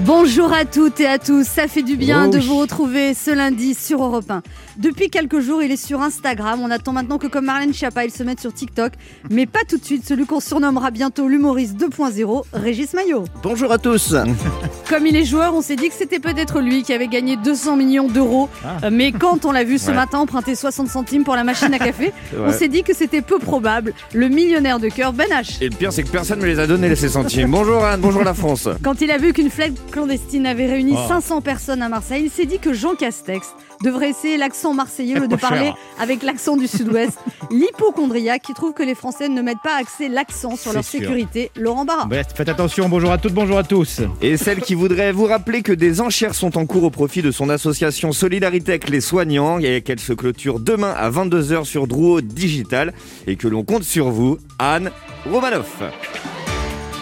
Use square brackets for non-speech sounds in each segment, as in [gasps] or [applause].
Bonjour à toutes et à tous, ça fait du bien Oh de vous retrouver ce lundi sur Europe 1. Depuis quelques jours, il est sur Instagram. On attend maintenant que comme Marlène Schiappa, il se mette sur TikTok. Mais pas tout de suite, celui qu'on surnommera bientôt l'humoriste 2.0, Régis Maillot. Bonjour à tous. [laughs] Comme il est joueur, on s'est dit que c'était peut-être lui qui avait gagné 200 millions d'euros. Ah. Euh, Mais quand on l'a vu ce Ouais. matin emprunter 60 centimes pour la machine à café, [laughs] on s'est dit que c'était peu probable. Le millionnaire de cœur, Ben H. Et le pire, c'est que personne ne me les a donnés, ces centimes. Bonjour Anne, bonjour la France. Quand il a vu qu'une fête clandestine avait réuni Oh. 500 personnes à Marseille, il s'est dit que Jean Castex devrait essayer l'accent marseillais au lieu de parler cher. avec l'accent du sud-ouest. [laughs] L'hypochondriaque qui trouve que les Français ne mettent pas accès l'accent sur leur sûr. sécurité. Laurent Barra. Bref, faites attention, bonjour à toutes, bonjour à tous. Et celle qui voudrait vous rappeler que des enchères sont en cours au profit de son association Solidarité avec les soignants et qu'elle se clôture demain à 22h sur Drouot Digital et que l'on compte sur vous, Anne Romanoff.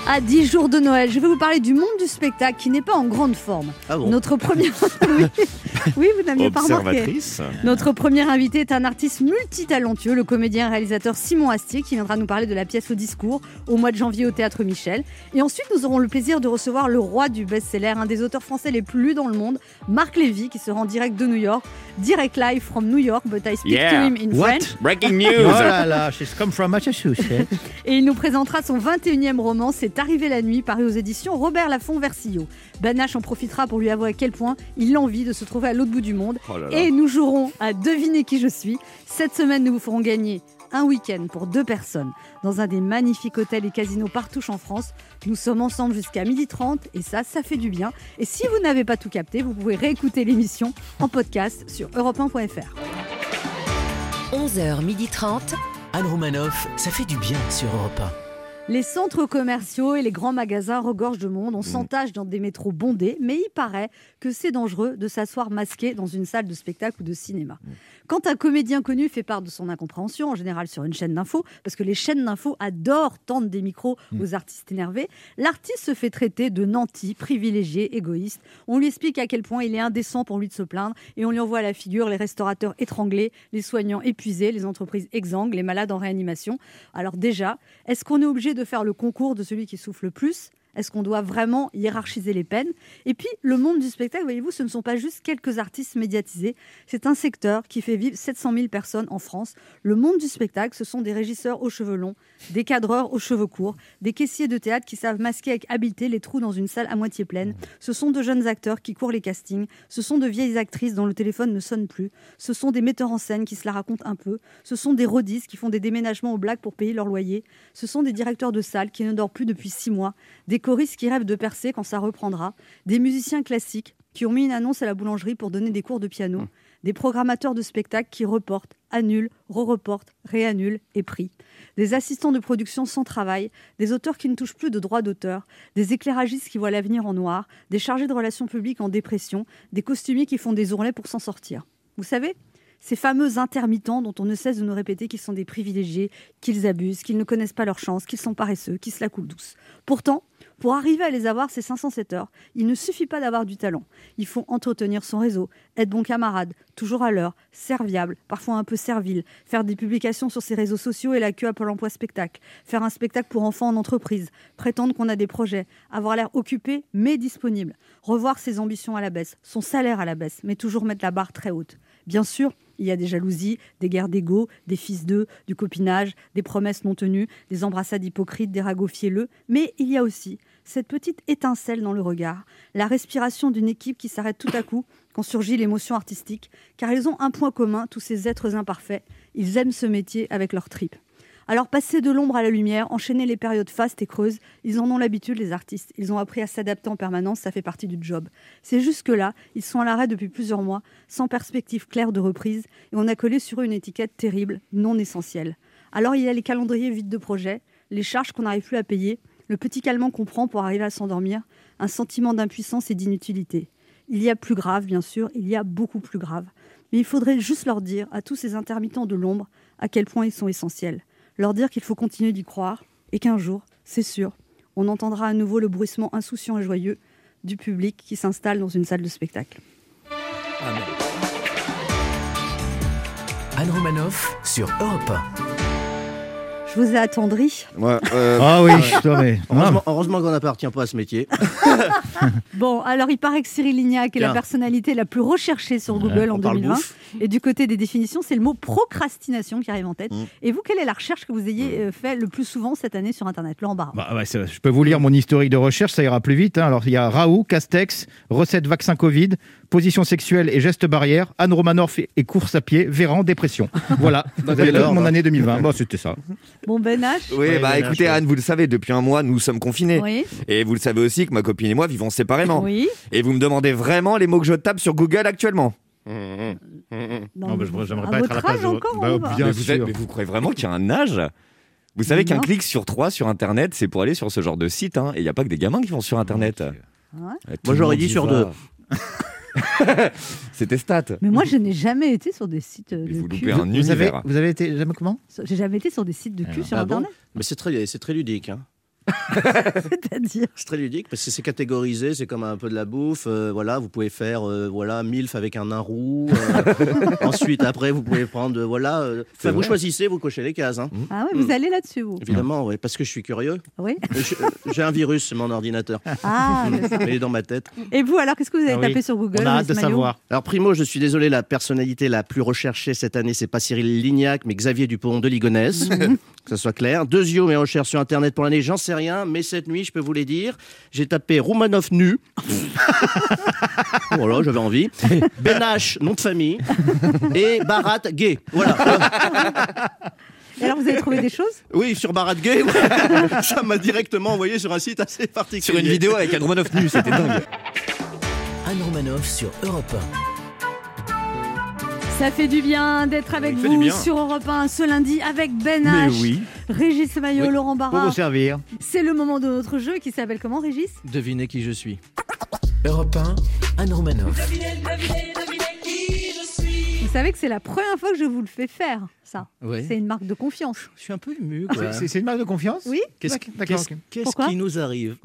À 10 jours de Noël, je vais vous parler du monde du spectacle qui n'est pas en grande forme. Ah Notre première. [laughs] oui. oui, vous n'aviez pas remarqué. Notre premier invité est un artiste multitalentueux, le comédien et réalisateur Simon Astier, qui viendra nous parler de la pièce au discours au mois de janvier au Théâtre Michel. Et ensuite, nous aurons le plaisir de recevoir le roi du best-seller, un des auteurs français les plus lus dans le monde, Marc Lévy, qui se rend direct de New York, direct live from New York, but I speak Yeah. to him in What? French. Breaking Oh news. là là, she's come from Massachusetts. [laughs] Et il nous présentera son 21e roman, C'est arrivé la nuit, paru aux éditions Robert Laffont Versillot. Banache en profitera pour lui avouer à quel point il a envie de se trouver à l'autre bout du monde. Oh là là. Et nous jouerons à deviner qui je suis. Cette semaine, nous vous ferons gagner un week-end pour deux personnes dans un des magnifiques hôtels et casinos partout en France. Nous sommes ensemble jusqu'à 12h30 et ça, ça fait du bien. Et si vous n'avez pas tout capté, vous pouvez réécouter l'émission en podcast sur europe1.fr. 11h30. Anne Romanoff, ça fait du bien sur Europe Les centres commerciaux et les grands magasins regorgent de monde. On s'entache dans des métros bondés, mais il paraît que c'est dangereux de s'asseoir masqué dans une salle de spectacle ou de cinéma. Mmh. Quand un comédien connu fait part de son incompréhension, en général sur une chaîne d'infos, parce que les chaînes d'infos adorent tendre des micros Mmh. aux artistes énervés, l'artiste se fait traiter de nanti, privilégié, égoïste. On lui explique à quel point il est indécent pour lui de se plaindre et on lui envoie à la figure les restaurateurs étranglés, les soignants épuisés, les entreprises exsangues, les malades en réanimation. Alors déjà, est-ce qu'on est obligé de faire le concours de celui qui souffle le plus est-ce qu'on doit vraiment hiérarchiser les peines? Et puis, le monde du spectacle, voyez-vous, ce ne sont pas juste quelques artistes médiatisés. C'est un secteur qui fait vivre 700 000 personnes en France. Le monde du spectacle, ce sont des régisseurs aux cheveux longs, des cadreurs aux cheveux courts, des caissiers de théâtre qui savent masquer avec habileté les trous dans une salle à moitié pleine. Ce sont de jeunes acteurs qui courent les castings. Ce sont de vieilles actrices dont le téléphone ne sonne plus. Ce sont des metteurs en scène qui se la racontent un peu. Ce sont des rodistes qui font des déménagements au black pour payer leur loyer. Ce sont des directeurs de salle qui ne dorment plus depuis six mois. Choristes qui rêvent de percer quand ça reprendra. Des musiciens classiques qui ont mis une annonce à la boulangerie pour donner des cours de piano. Des programmateurs de spectacles qui reportent, annulent, re-reportent, réannulent et prient. Des assistants de production sans travail, des auteurs qui ne touchent plus de droits d'auteur, des éclairagistes qui voient l'avenir en noir, des chargés de relations publiques en dépression, des costumiers qui font des ourlets pour s'en sortir. Vous savez, ces fameux intermittents dont on ne cesse de nous répéter qu'ils sont des privilégiés, qu'ils abusent, qu'ils ne connaissent pas leur chance, qu'ils sont paresseux, qu'ils se la coulent douce. Pourtant, pour arriver à les avoir, ces 507 heures, il ne suffit pas d'avoir du talent. Il faut entretenir son réseau, être bon camarade, toujours à l'heure, serviable, parfois un peu servile, faire des publications sur ses réseaux sociaux et la queue à Pôle emploi spectacle, faire un spectacle pour enfants en entreprise, prétendre qu'on a des projets, avoir l'air occupé mais disponible, revoir ses ambitions à la baisse, son salaire à la baisse, mais toujours mettre la barre très haute. Bien sûr, il y a des jalousies, des guerres d'ego, des fils d'eux, du copinage, des promesses non tenues, des embrassades hypocrites, des ragots fielleux, mais il y a aussi cette petite étincelle dans le regard, la respiration d'une équipe qui s'arrête tout à coup quand surgit l'émotion artistique, car ils ont un point commun, tous ces êtres imparfaits, ils aiment ce métier avec leurs tripes. Alors passer de l'ombre à la lumière, enchaîner les périodes fastes et creuses, ils en ont l'habitude les artistes. Ils ont appris à s'adapter en permanence, ça fait partie du job. C'est jusque-là, ils sont à l'arrêt depuis plusieurs mois, sans perspective claire de reprise, et on a collé sur eux une étiquette terrible, non essentielle. Alors il y a les calendriers vides de projets, les charges qu'on n'arrive plus à payer, le petit calmant qu'on prend pour arriver à s'endormir, un sentiment d'impuissance et d'inutilité. Il y a plus grave, bien sûr, il y a beaucoup plus grave. Mais il faudrait juste leur dire, à tous ces intermittents de l'ombre, à quel point ils sont essentiels. Leur dire qu'il faut continuer d'y croire et qu'un jour, c'est sûr, on entendra à nouveau le bruissement insouciant et joyeux du public qui s'installe dans une salle de spectacle. Anne Romanoff sur Europe Je vous ai attendri. Ouais, euh, Ah oui, toi, mais. Heureusement, heureusement qu'on n'appartient pas à ce métier. [laughs] Bon, alors il paraît que Cyril Lignac est la personnalité la plus recherchée sur Google en On parle 2020. bouffe. Et du côté des définitions, c'est le mot procrastination qui arrive en tête. Mm. Et vous, quelle est la recherche que vous ayez euh, fait le plus souvent cette année sur Internet Laurent Barra Bah, c'est- je peux vous lire mon historique de recherche, ça ira plus vite. hein. Alors, il y a Raoult, Castex, recette vaccin Covid, position sexuelle et gestes barrières, Anne Romanoff et- course à pied, Véran, dépression. Voilà, [laughs] vous avez toute mon bah. année 2020. Bon, c'était ça. Bon, Ben H oui, Ouais, bah il y en a écoutez. Anne, vous le savez, depuis un mois, nous sommes confinés. Oui. Et vous le savez aussi que ma copine et moi vivons séparément. Oui. Et vous me demandez vraiment les mots que je tape sur Google actuellement Non, Non, bah, je- j'aimerais pas être à la place âge de- encore Bah, pas bien mais, vous, êtes- mais vous croyez vraiment qu'il y a un âge? Vous savez qu'un clic sur trois sur Internet, c'est pour aller sur ce genre de site. hein. Et il n'y a pas que des gamins qui vont sur Internet. Ouais. Euh, tout Moi, j'aurais dit sur va. deux. [laughs] [laughs] C'était stats. Mais moi, je n'ai jamais été sur des sites euh, de vous cul. loupez un Vous avez, vous avez été jamais comment? J'ai jamais été sur des sites de cul Alors, sur ah bon? Internet. Mais c'est très, c'est très ludique. hein. [laughs] C'est-à-dire. C'est très ludique parce que c'est catégorisé, c'est comme un peu de la bouffe. euh, voilà, vous pouvez faire euh, voilà milf avec un nain roux. euh, [laughs] ensuite, après, vous pouvez prendre euh, voilà. euh, enfin, vous vrai. choisissez, vous cochez les cases. hein. Ah oui, vous allez là-dessus, vous Évidemment, ouais, parce que je suis curieux. Oui. Euh, je- euh, J'ai un virus sur mon ordinateur, Ah, [laughs] il est dans ma tête. Et vous, alors, qu'est-ce que vous avez Ah oui. tapé sur Google On a hâte de Miss Maillot savoir. Alors Primo, je suis désolé, la personnalité la plus recherchée cette année, c'est pas Cyril Lignac, mais Xavier Dupont de Ligonnès, que ça soit clair. Deuxième mes recherches sur Internet pour l'année, j'en sais rien, mais cette nuit, je peux vous les dire, j'ai tapé Romanov nu. [laughs] voilà, j'avais envie. Benache, nom de famille. Et Barat, gay. Voilà. Et alors, vous avez trouvé des choses? Oui, sur Barat gay, ouais. [laughs] ça m'a directement envoyé sur un site assez particulier. Sur une vidéo avec Anne Romanoff nu, c'était dingue. Anne Romanoff sur Europe Ça fait du bien d'être avec vous sur Europe 1 ce lundi avec Ben Mais H, oui. Régis Maillot, Oui. Laurent Pour Barra. vous servir. C'est le moment de notre jeu qui s'appelle comment, Régis? Devinez qui je suis. 1. Europe 1, Anne Romanoff. Vous savez que c'est la première fois que je vous le fais faire, ça. Oui. C'est une marque de confiance. Je suis un peu ému. C'est- C'est c'est une marque de confiance? Oui Qu'est-ce qui nous arrive?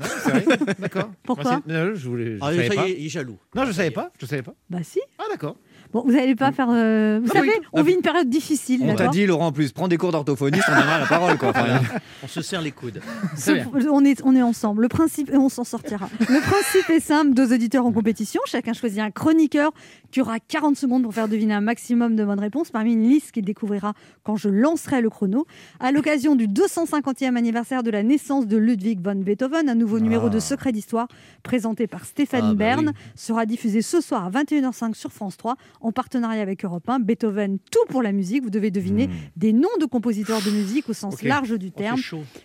D'accord. Pourquoi? Moi, Non, je voulais. Je Ah, savais ça pas. y est, il est jaloux. Non, je savais pas. Je savais pas. Bah si. Ah d'accord. Bon, vous n'allez pas faire... euh, Vous Ah oui. savez, on vit une période difficile, On t'a dit, Laurent, en plus, prends des cours d'orthophoniste, on donnera la parole. Quoi. Enfin, [laughs] On se serre les coudes. Ce- on, est, on est ensemble. Le principe, et on s'en sortira. Le principe est simple deux auditeurs en compétition. Chacun choisit un chroniqueur qui aura 40 secondes pour faire deviner un maximum de bonnes réponses parmi une liste qu'il découvrira quand je lancerai le chrono. À l'occasion du 250e anniversaire de la naissance de Ludwig von Beethoven, un nouveau numéro de Secret d'Histoire présenté par Stéphanie Ah, bah Bern oui. sera diffusé ce soir à 21h05 sur France 3 en partenariat avec Europe 1. Beethoven, tout pour la musique. Vous devez deviner des noms de compositeurs de musique au sens large du Oh, terme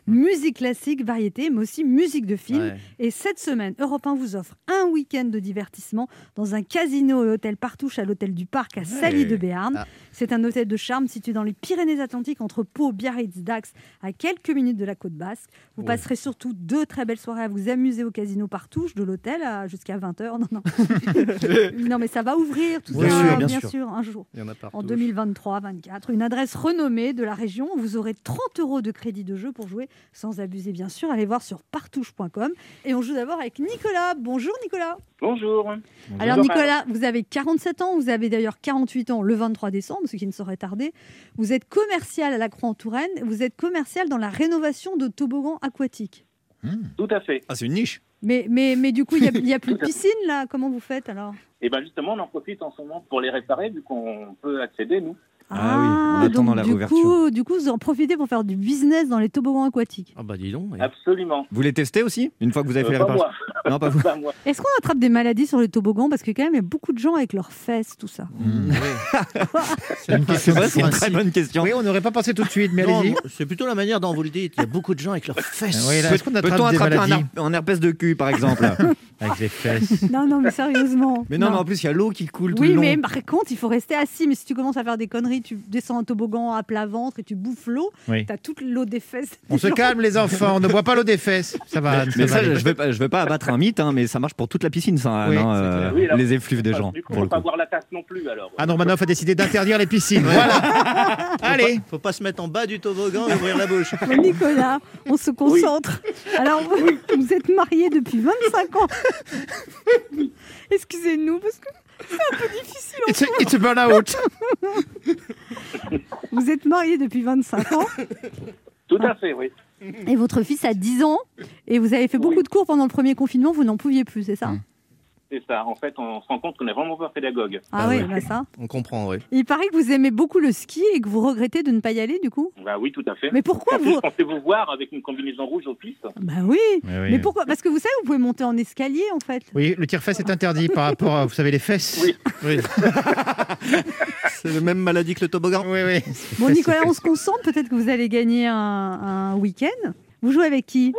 musique classique, variété, mais aussi musique de film. Ouais. Et cette semaine, Europe 1 vous offre un week-end de divertissement dans un casino et hôtel Partouche à l'hôtel du Parc à Sally de Béarn. Ah. C'est un hôtel de charme situé dans les Pyrénées-Atlantiques entre Pau, Biarritz, Dax, à quelques minutes de la côte basque. Vous passerez surtout deux très belles soirées à vous amuser au casino Partouche de l'hôtel à- jusqu'à 20h. Non, non. [laughs] non, mais ça va ouvrir tout ça, sûr, bien bien sûr. sûr, un jour. Il y en a partout. En 2023-24, une adresse renommée de la région. Vous aurez 30 euros de crédit de jeu pour jouer sans abuser, bien sûr. Allez voir sur partouche.com. Et on joue d'abord avec Nicolas. Bonjour Nicolas. Bonjour. Alors. Nicolas, vous avez 47 ans, vous avez d'ailleurs 48 ans le 23 décembre, ce qui ne saurait tarder. Vous êtes commercial à la Croix-en-Touraine. Vous êtes commercial dans la rénovation de toboggans aquatiques. Tout à fait. Ah, c'est une niche. Mais, mais, mais du coup, il n'y a, plus de [laughs] piscine là? Comment vous faites alors? Et bien justement, on en profite en ce moment pour les réparer, vu qu'on peut accéder, nous. Ah oui, en attendant donc, la du réouverture. coup, du coup, vous en profitez pour faire du business dans les toboggans aquatiques. Ah bah dis donc. ouais. Absolument. Vous les testez aussi Une fois que vous avez Euh, fait les pas réparations moi. Non, pas vous. [laughs] Pas moi. Est-ce qu'on attrape des maladies sur les toboggans Parce que quand même, il y a beaucoup de gens avec leurs fesses, tout ça. [laughs] C'est une question. C'est une très principe. bonne question. Oui, on n'aurait pas pensé tout de suite, mais Non, allez-y. c'est plutôt la manière dont vous le dites. Il y a beaucoup de gens avec leurs fesses. Oui, là, est-ce qu'on Peut-on attrape des attraper un, maladies her- un herpès de cul, par exemple [laughs] avec les fesses Non, non, mais sérieusement. Mais non, mais en plus, il y a l'eau qui coule tout Oui, le long. mais par contre, il faut rester assis. Mais si tu commences à faire des conneries, tu descends un toboggan à plat ventre et tu bouffes l'eau, Oui. t'as toute l'eau des fesses. On se calme, les enfants. On ne boit pas l'eau des fesses. Ça va. Mais va ça, je vais pas, je vais pas abattre un mythe, hein, mais ça marche pour toute la piscine, ça, Oui, c'est euh, clair. Oui, alors- les effluves des Ah, gens. Du coup, pour faut le pas boire la tasse non plus, alors. Anne Romanoff a décidé d'interdire les piscines. Voilà. Allez. Faut pas se mettre en bas du toboggan et ouvrir la bouche. [laughs] Nicolas, on se concentre. Alors, vous, vous êtes marié depuis 25 ans. Excusez-nous, parce que c'est un peu difficile. en It's a, it's a burn-out. [laughs] Vous êtes marié depuis 25 ans. Tout à fait, oui. Et votre fils a 10 ans et vous avez fait beaucoup de cours pendant le premier confinement, vous n'en pouviez plus, c'est ça? Mm. C'est ça. En fait, on se rend compte qu'on est vraiment pas pédagogue. Ah, Ah oui, ouais. bah ça. [laughs] On comprend, oui. Il paraît que vous aimez beaucoup le ski et que vous regrettez de ne pas y aller du coup. Bah oui, tout à fait. Mais pourquoi En plus, vous on fait vous voir avec une combinaison rouge aux pistes. Bah oui. Oui, oui. Mais pourquoi? Parce que vous savez, vous pouvez monter en escalier en fait. Oui, le tire-fesse est interdit par rapport à, vous savez, les fesses. Oui. Oui. [laughs] c'est la même maladie que le toboggan. Oui, oui. Bon Nicolas, on se concentre. Peut-être que vous allez gagner un, un week-end. Vous jouez avec qui?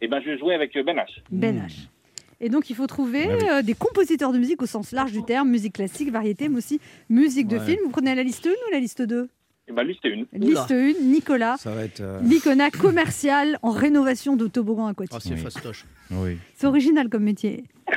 Et ben, je vais jouer avec euh, Ben H. Ben H. Et donc, il faut trouver euh, des compositeurs de musique au sens large du terme, musique classique, variété, mais aussi musique de Ouais. film. Vous prenez la liste 1 ou la liste 2 Et ben, c'était une. Liste 1, Nicolas, Ça va être. euh, l'icona commercial en rénovation de toboggan aquatique. Ah, c'est Oui. fastoche. oui. C'est original comme métier. [laughs]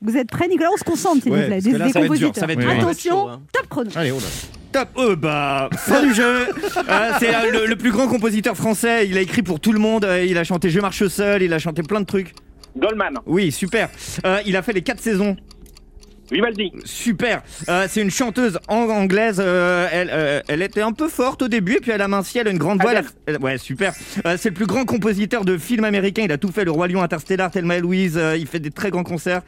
Vous êtes prêts, Nicolas? On se concentre, s'il Ouais, vous plaît. parce que là, ça va être dur, ça va être dur. Oui, oui. Attention, Ça va être chaud, hein. top chrono. Allez, oh là. Top euh, bah, fin du jeu Euh, C'est euh, le, le plus grand compositeur français, il a écrit pour tout le monde, euh, il a chanté Je marche seul, il a chanté plein de trucs. Goldman. Oui, super. Euh, il a fait les quatre saisons, Vivaldi. super. Euh, c'est une chanteuse ang- anglaise, euh, elle, euh, elle était un peu forte au début, et puis elle a minci, elle a une grande voix. elle a- elle- ouais, super. Euh, c'est le plus grand compositeur de films américains, il a tout fait, Le Roi Lion, Interstellar, Thelma et Louise, euh, il fait des très grands concerts.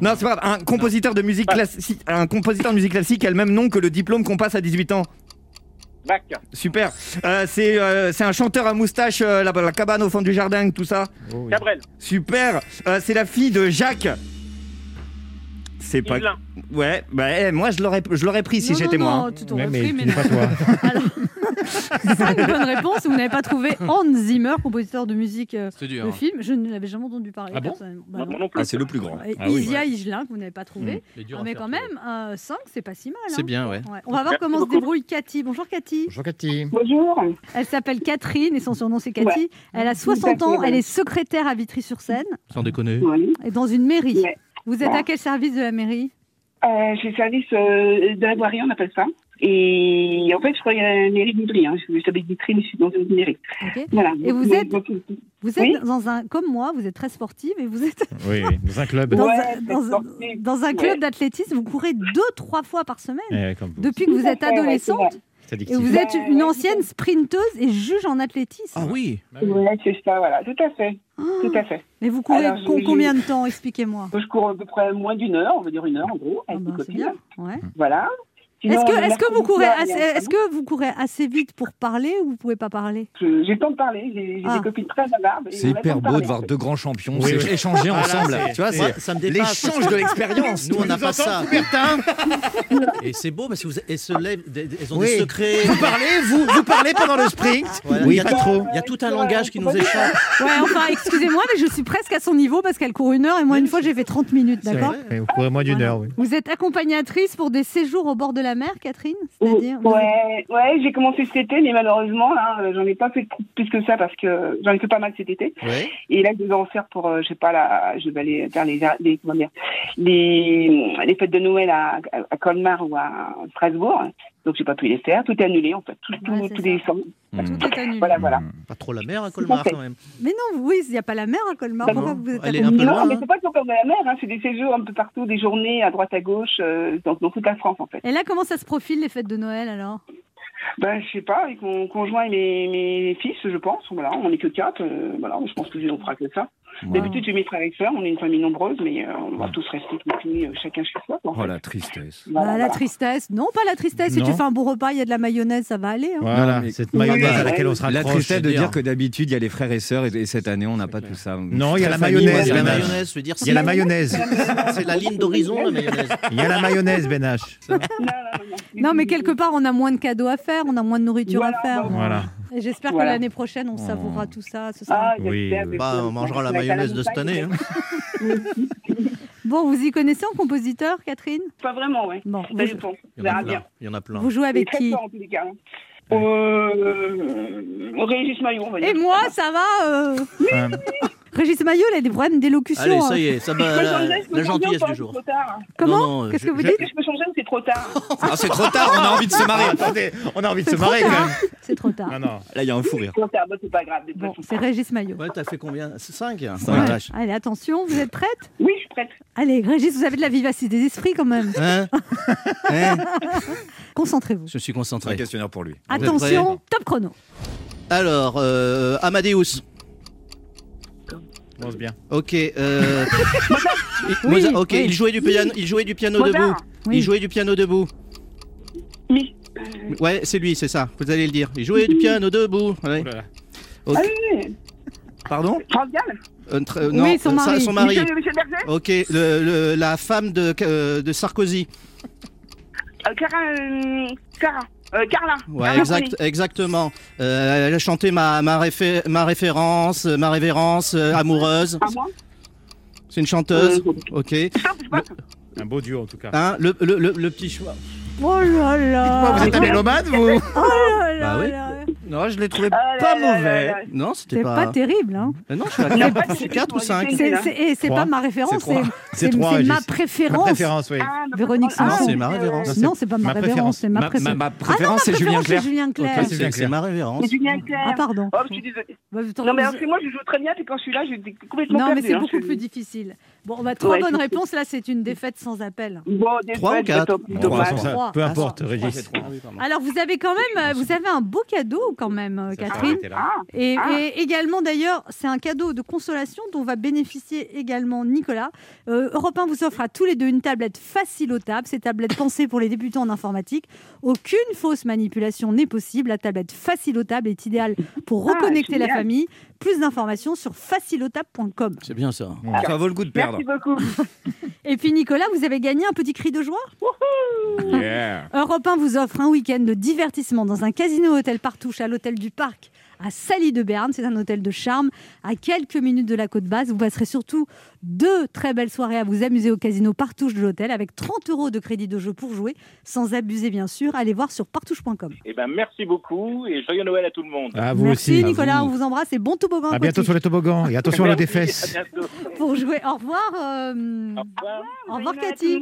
Non, c'est pas grave. Un compositeur de musique classique, un compositeur de musique classique a le même nom que le diplôme qu'on passe à 18 ans. Super. Euh, c'est euh, c'est un chanteur à moustache, euh, la, la cabane au fond du jardin, tout ça. Oh, oui. Cabrel. Super. C'est la fille de Jacques. C'est pas. Ouais, bah eh, moi je l'aurais je l'aurais pris si j'étais moi. non, hein. tu t'aurais mais pris, tu mais n'es pas toi. [laughs] Cinq bonnes réponses. Vous n'avez pas trouvé Hans Zimmer, compositeur de musique euh, C'est dur. de hein. film. Je ne l'avais jamais entendu parler Ah bon personnellement. Bah Non, non. non plus. Ah, c'est le plus grand. Et Ah oui. Isia Higelin, que vous n'avez pas trouvé. Dur Ah, mais quand même, 5, c'est pas si mal. C'est hein. bien, ouais. Ouais. On va voir Merci comment se beaucoup. débrouille Cathy. Bonjour Cathy. Bonjour Cathy. Bonjour. Elle s'appelle Catherine et son surnom c'est Cathy. Elle a 60 Tout à fait, ans, elle est secrétaire à Vitry-sur-Seine Sans déconner. Et dans une mairie. Ouais. Vous êtes à quel service de la mairie Euh, j'ai le service euh, de la voirie, on appelle ça. Et en fait, je travaille à la mairie de Vitry. Hein. Je j'habite Vitry, mais je suis dans une mairie. Ok. Voilà. Et vous êtes- donc, Vous êtes Oui. dans un, comme moi, vous êtes très sportive et vous êtes Oui, dans un club. dans, Ouais, un, dans, un, dans un club Ouais. d'athlétisme. Vous courez deux, trois fois par semaine Eh, ouais, comme vous. depuis que vous êtes adolescente. Et vous êtes une ancienne sprinteuse et juge en athlétisme. Ah oui. Ouais, c'est ça, voilà. Tout à fait. Ah. Tout à fait. Mais vous courez Alors, combien de temps Expliquez-moi? Je cours à peu près moins d'une heure, on va dire une heure en gros, Ah avec ben, mes c'est copines. bien. Ouais. Voilà. Est-ce que, vous courez assez, a un est-ce que vous courez assez vite pour parler ou vous pouvez pas parler? J'ai le temps de parler, j'ai Ah. des copines très bavardes. C'est hyper beau parler, de voir deux grands champions Oui, c'est oui. échanger Voilà, ensemble. tu vois, c'est- l'échange de l'expérience. Nous, on n'a pas ça. [laughs] Et c'est beau parce qu'elles se lèvent, elles ont Oui. des secrets. vous parlez, vous, vous parlez pendant le sprint Voilà, Oui, il y a pas tout- trop. Il y a tout un langage qui nous échappe. Ouais, enfin, excusez-moi, mais je suis presque à son niveau parce qu'elle court une heure et moi, une fois, j'ai fait 30 minutes, d'accord? Vous courez moins d'une heure, oui. Vous êtes accompagnatrice pour des séjours au bord de la mer, Catherine C'est-à-dire Ouais, ouais, j'ai commencé cet été, mais malheureusement, euh, j'en ai pas fait plus que ça parce que j'en ai fait pas mal cet été. Ouais. Et là, je vais en faire pour, euh, je sais pas, là, je vais aller faire les, les, comment dire, les, les fêtes de Noël à, à Colmar ou à Strasbourg. Donc, j'ai pas pu les faire. Tout est annulé, en fait. Tout, tout, Ouais, Tout est annulé. Voilà, voilà. Pas trop la mer à Colmar quand même. Mais non, oui, il n'y a pas la mer à Colmar. Bah Pourquoi non. vous êtes Elle est un peu Colmar loin, non, mais c'est pas sur de la mer, hein, c'est des séjours un peu partout, des journées à droite à gauche, euh, dans, dans toute la France, en fait. Et là, comment ça se profile les fêtes de Noël alors? Ben, je sais pas, avec mon conjoint et mes, mes fils, je pense. Voilà, on est que quatre. euh, voilà, je pense que on fera que ça. D'habitude, j'ai mes frères et sœurs, on est une famille nombreuse, mais euh, on va tous rester confinés, euh, chacun chez soi. en Oh fait. la tristesse. Voilà, Bah, La tristesse. Non, pas la tristesse. Si tu fais un bon repas, il y a de la mayonnaise, ça va aller. hein. Voilà, mais- cette mayonnaise Oui, à laquelle on se La raccroche. tristesse de dire que d'habitude il y a les frères et sœurs et, et cette année on n'a pas tout ça. Non, il y a la mayonnaise, Il y a la mayonnaise, je veux dire, Il y a la mayonnaise. c'est la ligne d'horizon, la mayonnaise. Il y a la mayonnaise, Ben H. Non, mais quelque part, on a moins de cadeaux à faire, on a moins de nourriture Voilà, à faire. Voilà. Et j'espère Voilà. que l'année prochaine, on savourera tout ça. Ce sera... Ah, Oui, oui. Bah, on mangera la mayonnaise de cette année. hein. [laughs] Bon, vous y connaissez en compositeur, Catherine? Pas vraiment, ouais. Bon, Ça dépend. Il On y en a verra plein. bien. Il y en a plein. vous jouez avec qui? fort, en tous les cas. hein. Euh, Régis Maillot, on va dire. Et moi, ça va euh, Euh, Régis Maillot, il a des problèmes d'élocution. Allez, hein. ça y est, ça va, la, je peux la changer gentillesse du c'est jour. trop tard. Comment Qu'est-ce que vous dites je peux changer ou c'est trop tard [laughs] Ah, c'est trop tard, on a envie de se marrer. [laughs] attendez, on a envie de C'est se trop marrer quand tard. même. C'est trop tard. Non, non. Là il y a un fou rire. Bah, c'est pas grave. de toute Bon, c'est Régis Maillot. Ouais, t'as fait combien? 5 Ouais. Allez, attention, vous êtes prête? Oui, je suis prête. Allez, Régis, vous avez de la vivacité d'esprit quand même. Hein? [laughs] Hein? Concentrez-vous. Je suis C'est un concentré. questionnaire pour lui. Attention, top chrono. Alors, euh, Amadeus. Bien. Ok. euh, [laughs] Oui, Mozart, ok, oui. il jouait du piano, il jouait du piano Mozart. debout. Oui. Il jouait du piano debout. Mi- Ouais, c'est lui, c'est ça. Vous allez le dire. Il jouait du piano debout. Ouais. Oh là là. Ok. Ah oui, Pardon Gall Euh, euh, Non, Oui, son ça, mari. son mari. Michel, Michel Berger Ok, le- le- la femme de, euh, de Sarkozy. euh, Cara, euh, Carla. Ouais, Carla exact, Bruni. exactement. Euh, elle a chanté ma, ma, réfé- ma référence, ma révérence euh, amoureuse. Moi C'est une chanteuse. Euh, Ok. Stop. Un beau duo en tout cas. Hein, le, le, le, le petit choix. Oh là là vous êtes un mélomane, vous Oh là là Bah oui. là. Non, je l'ai trouvé Ah là pas là là mauvais. là. Non, C'est c'était pas... pas. terrible, hein Euh, non, je suis à On n'a pas 4, de 4 ou téléphone, 5. c'est- C'est c'est- et c'est Trois. pas ma référence, C'est trois. c'est C'est trois, c'est ma Régis. Préférence. préférence, oui. Ah, Véronique ah, Sanson. c'est ma révérence. Non, c'est pas ma, Ma référence, préférence. c'est ma Ma, préférence. ma- ma Ah non, préférence, ma c'est Julien Clerc. c'est Julien Clerc. Ok, c'est C'est bien c'est clair. ma révérence. C'est Julien Clerc. Ah pardon. Oh, je suis désolée. Bah, vous- Non, mais parce que moi, je joue très bien, puis quand je suis là, je suis complètement Non, mais perdue, c'est hein, beaucoup je- plus difficile. Bon, bah, trois Ouais, bonnes c'est- réponses. Là, c'est une défaite sans appel. Bon, des Trois ou quatre top, Bon, toute dommage. façon, ça, Trois. Peu Ah, importe, Régis. oui, pardon. Alors, vous avez quand même, euh, vous avez un beau cadeau quand même, euh, Ça Catherine. Ah, Et, Ah. et également, d'ailleurs, c'est un cadeau de consolation dont va bénéficier également Nicolas. Euh, Europe 1 vous offre à tous les deux une tablette facilotable. Ces tablettes pensées pour les débutants en informatique. Aucune fausse manipulation n'est possible. La tablette facilotable est idéale pour Ah, reconnecter la famille. Plus d'informations sur facilotable.com. C'est bien ça. Ça vaut le coup de perdre. merci beaucoup. [laughs] Et puis, Nicolas, vous avez gagné un petit cri de joie? Yeah. Europe 1 vous offre un week-end de divertissement dans un casino hôtel Partouche à l'hôtel du Parc à Sally de Berne. C'est un hôtel de charme à quelques minutes de la côte basse. Vous passerez surtout deux très belles soirées à vous amuser au casino Partouche de l'hôtel avec 30 euros de crédit de jeu pour jouer, sans abuser bien sûr. Allez voir sur partouche.com. Eh ben, merci beaucoup et joyeux Noël à tout le monde. À vous Merci aussi. Nicolas, on vous embrasse et bon toboggan À bientôt sur les toboggans et attention à l'eau des Merci, fesses. À bientôt. pour jouer. Au revoir. euh, Au revoir. Au Cathy.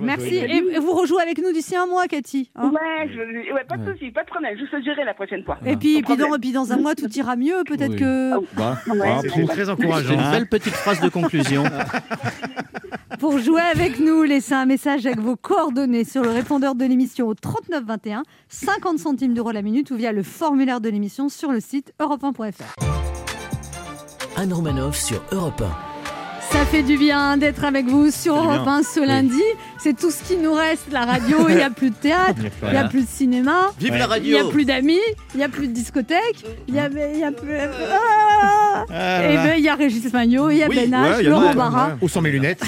Merci. Et vous rejouez avec nous d'ici un mois, Cathy. hein Ouais, je- ouais, pas de soucis, pas de problème. Je gérer la prochaine fois. et puis, puis, dans, puis dans un mois, tout ira mieux. Peut-être Oui. que Bah, Ouais. ah, C'est très encourageant. une belle petite phrase de conclusion. [laughs] Pour jouer avec nous, laissez un message avec vos coordonnées sur le répondeur de l'émission au 39 21, 50 centimes d'euros la minute ou via le formulaire de l'émission sur le site europe1.fr. Anne Romanoff sur Europe 1. Ça fait du bien d'être avec vous sur Europe bien. 1 ce lundi. C'est tout ce qui nous reste, la radio. Il n'y a plus de théâtre, Il n'y a plus de cinéma. Vive Ouais. la Il n'y a radio plus d'amis, il n'y a plus de discothèque, il n'y a, y a plus. Ah Ah là et ben il y a Régis Magnot, il y a Oui, Ben H, ouais, Laurent Barra. Où sont mes lunettes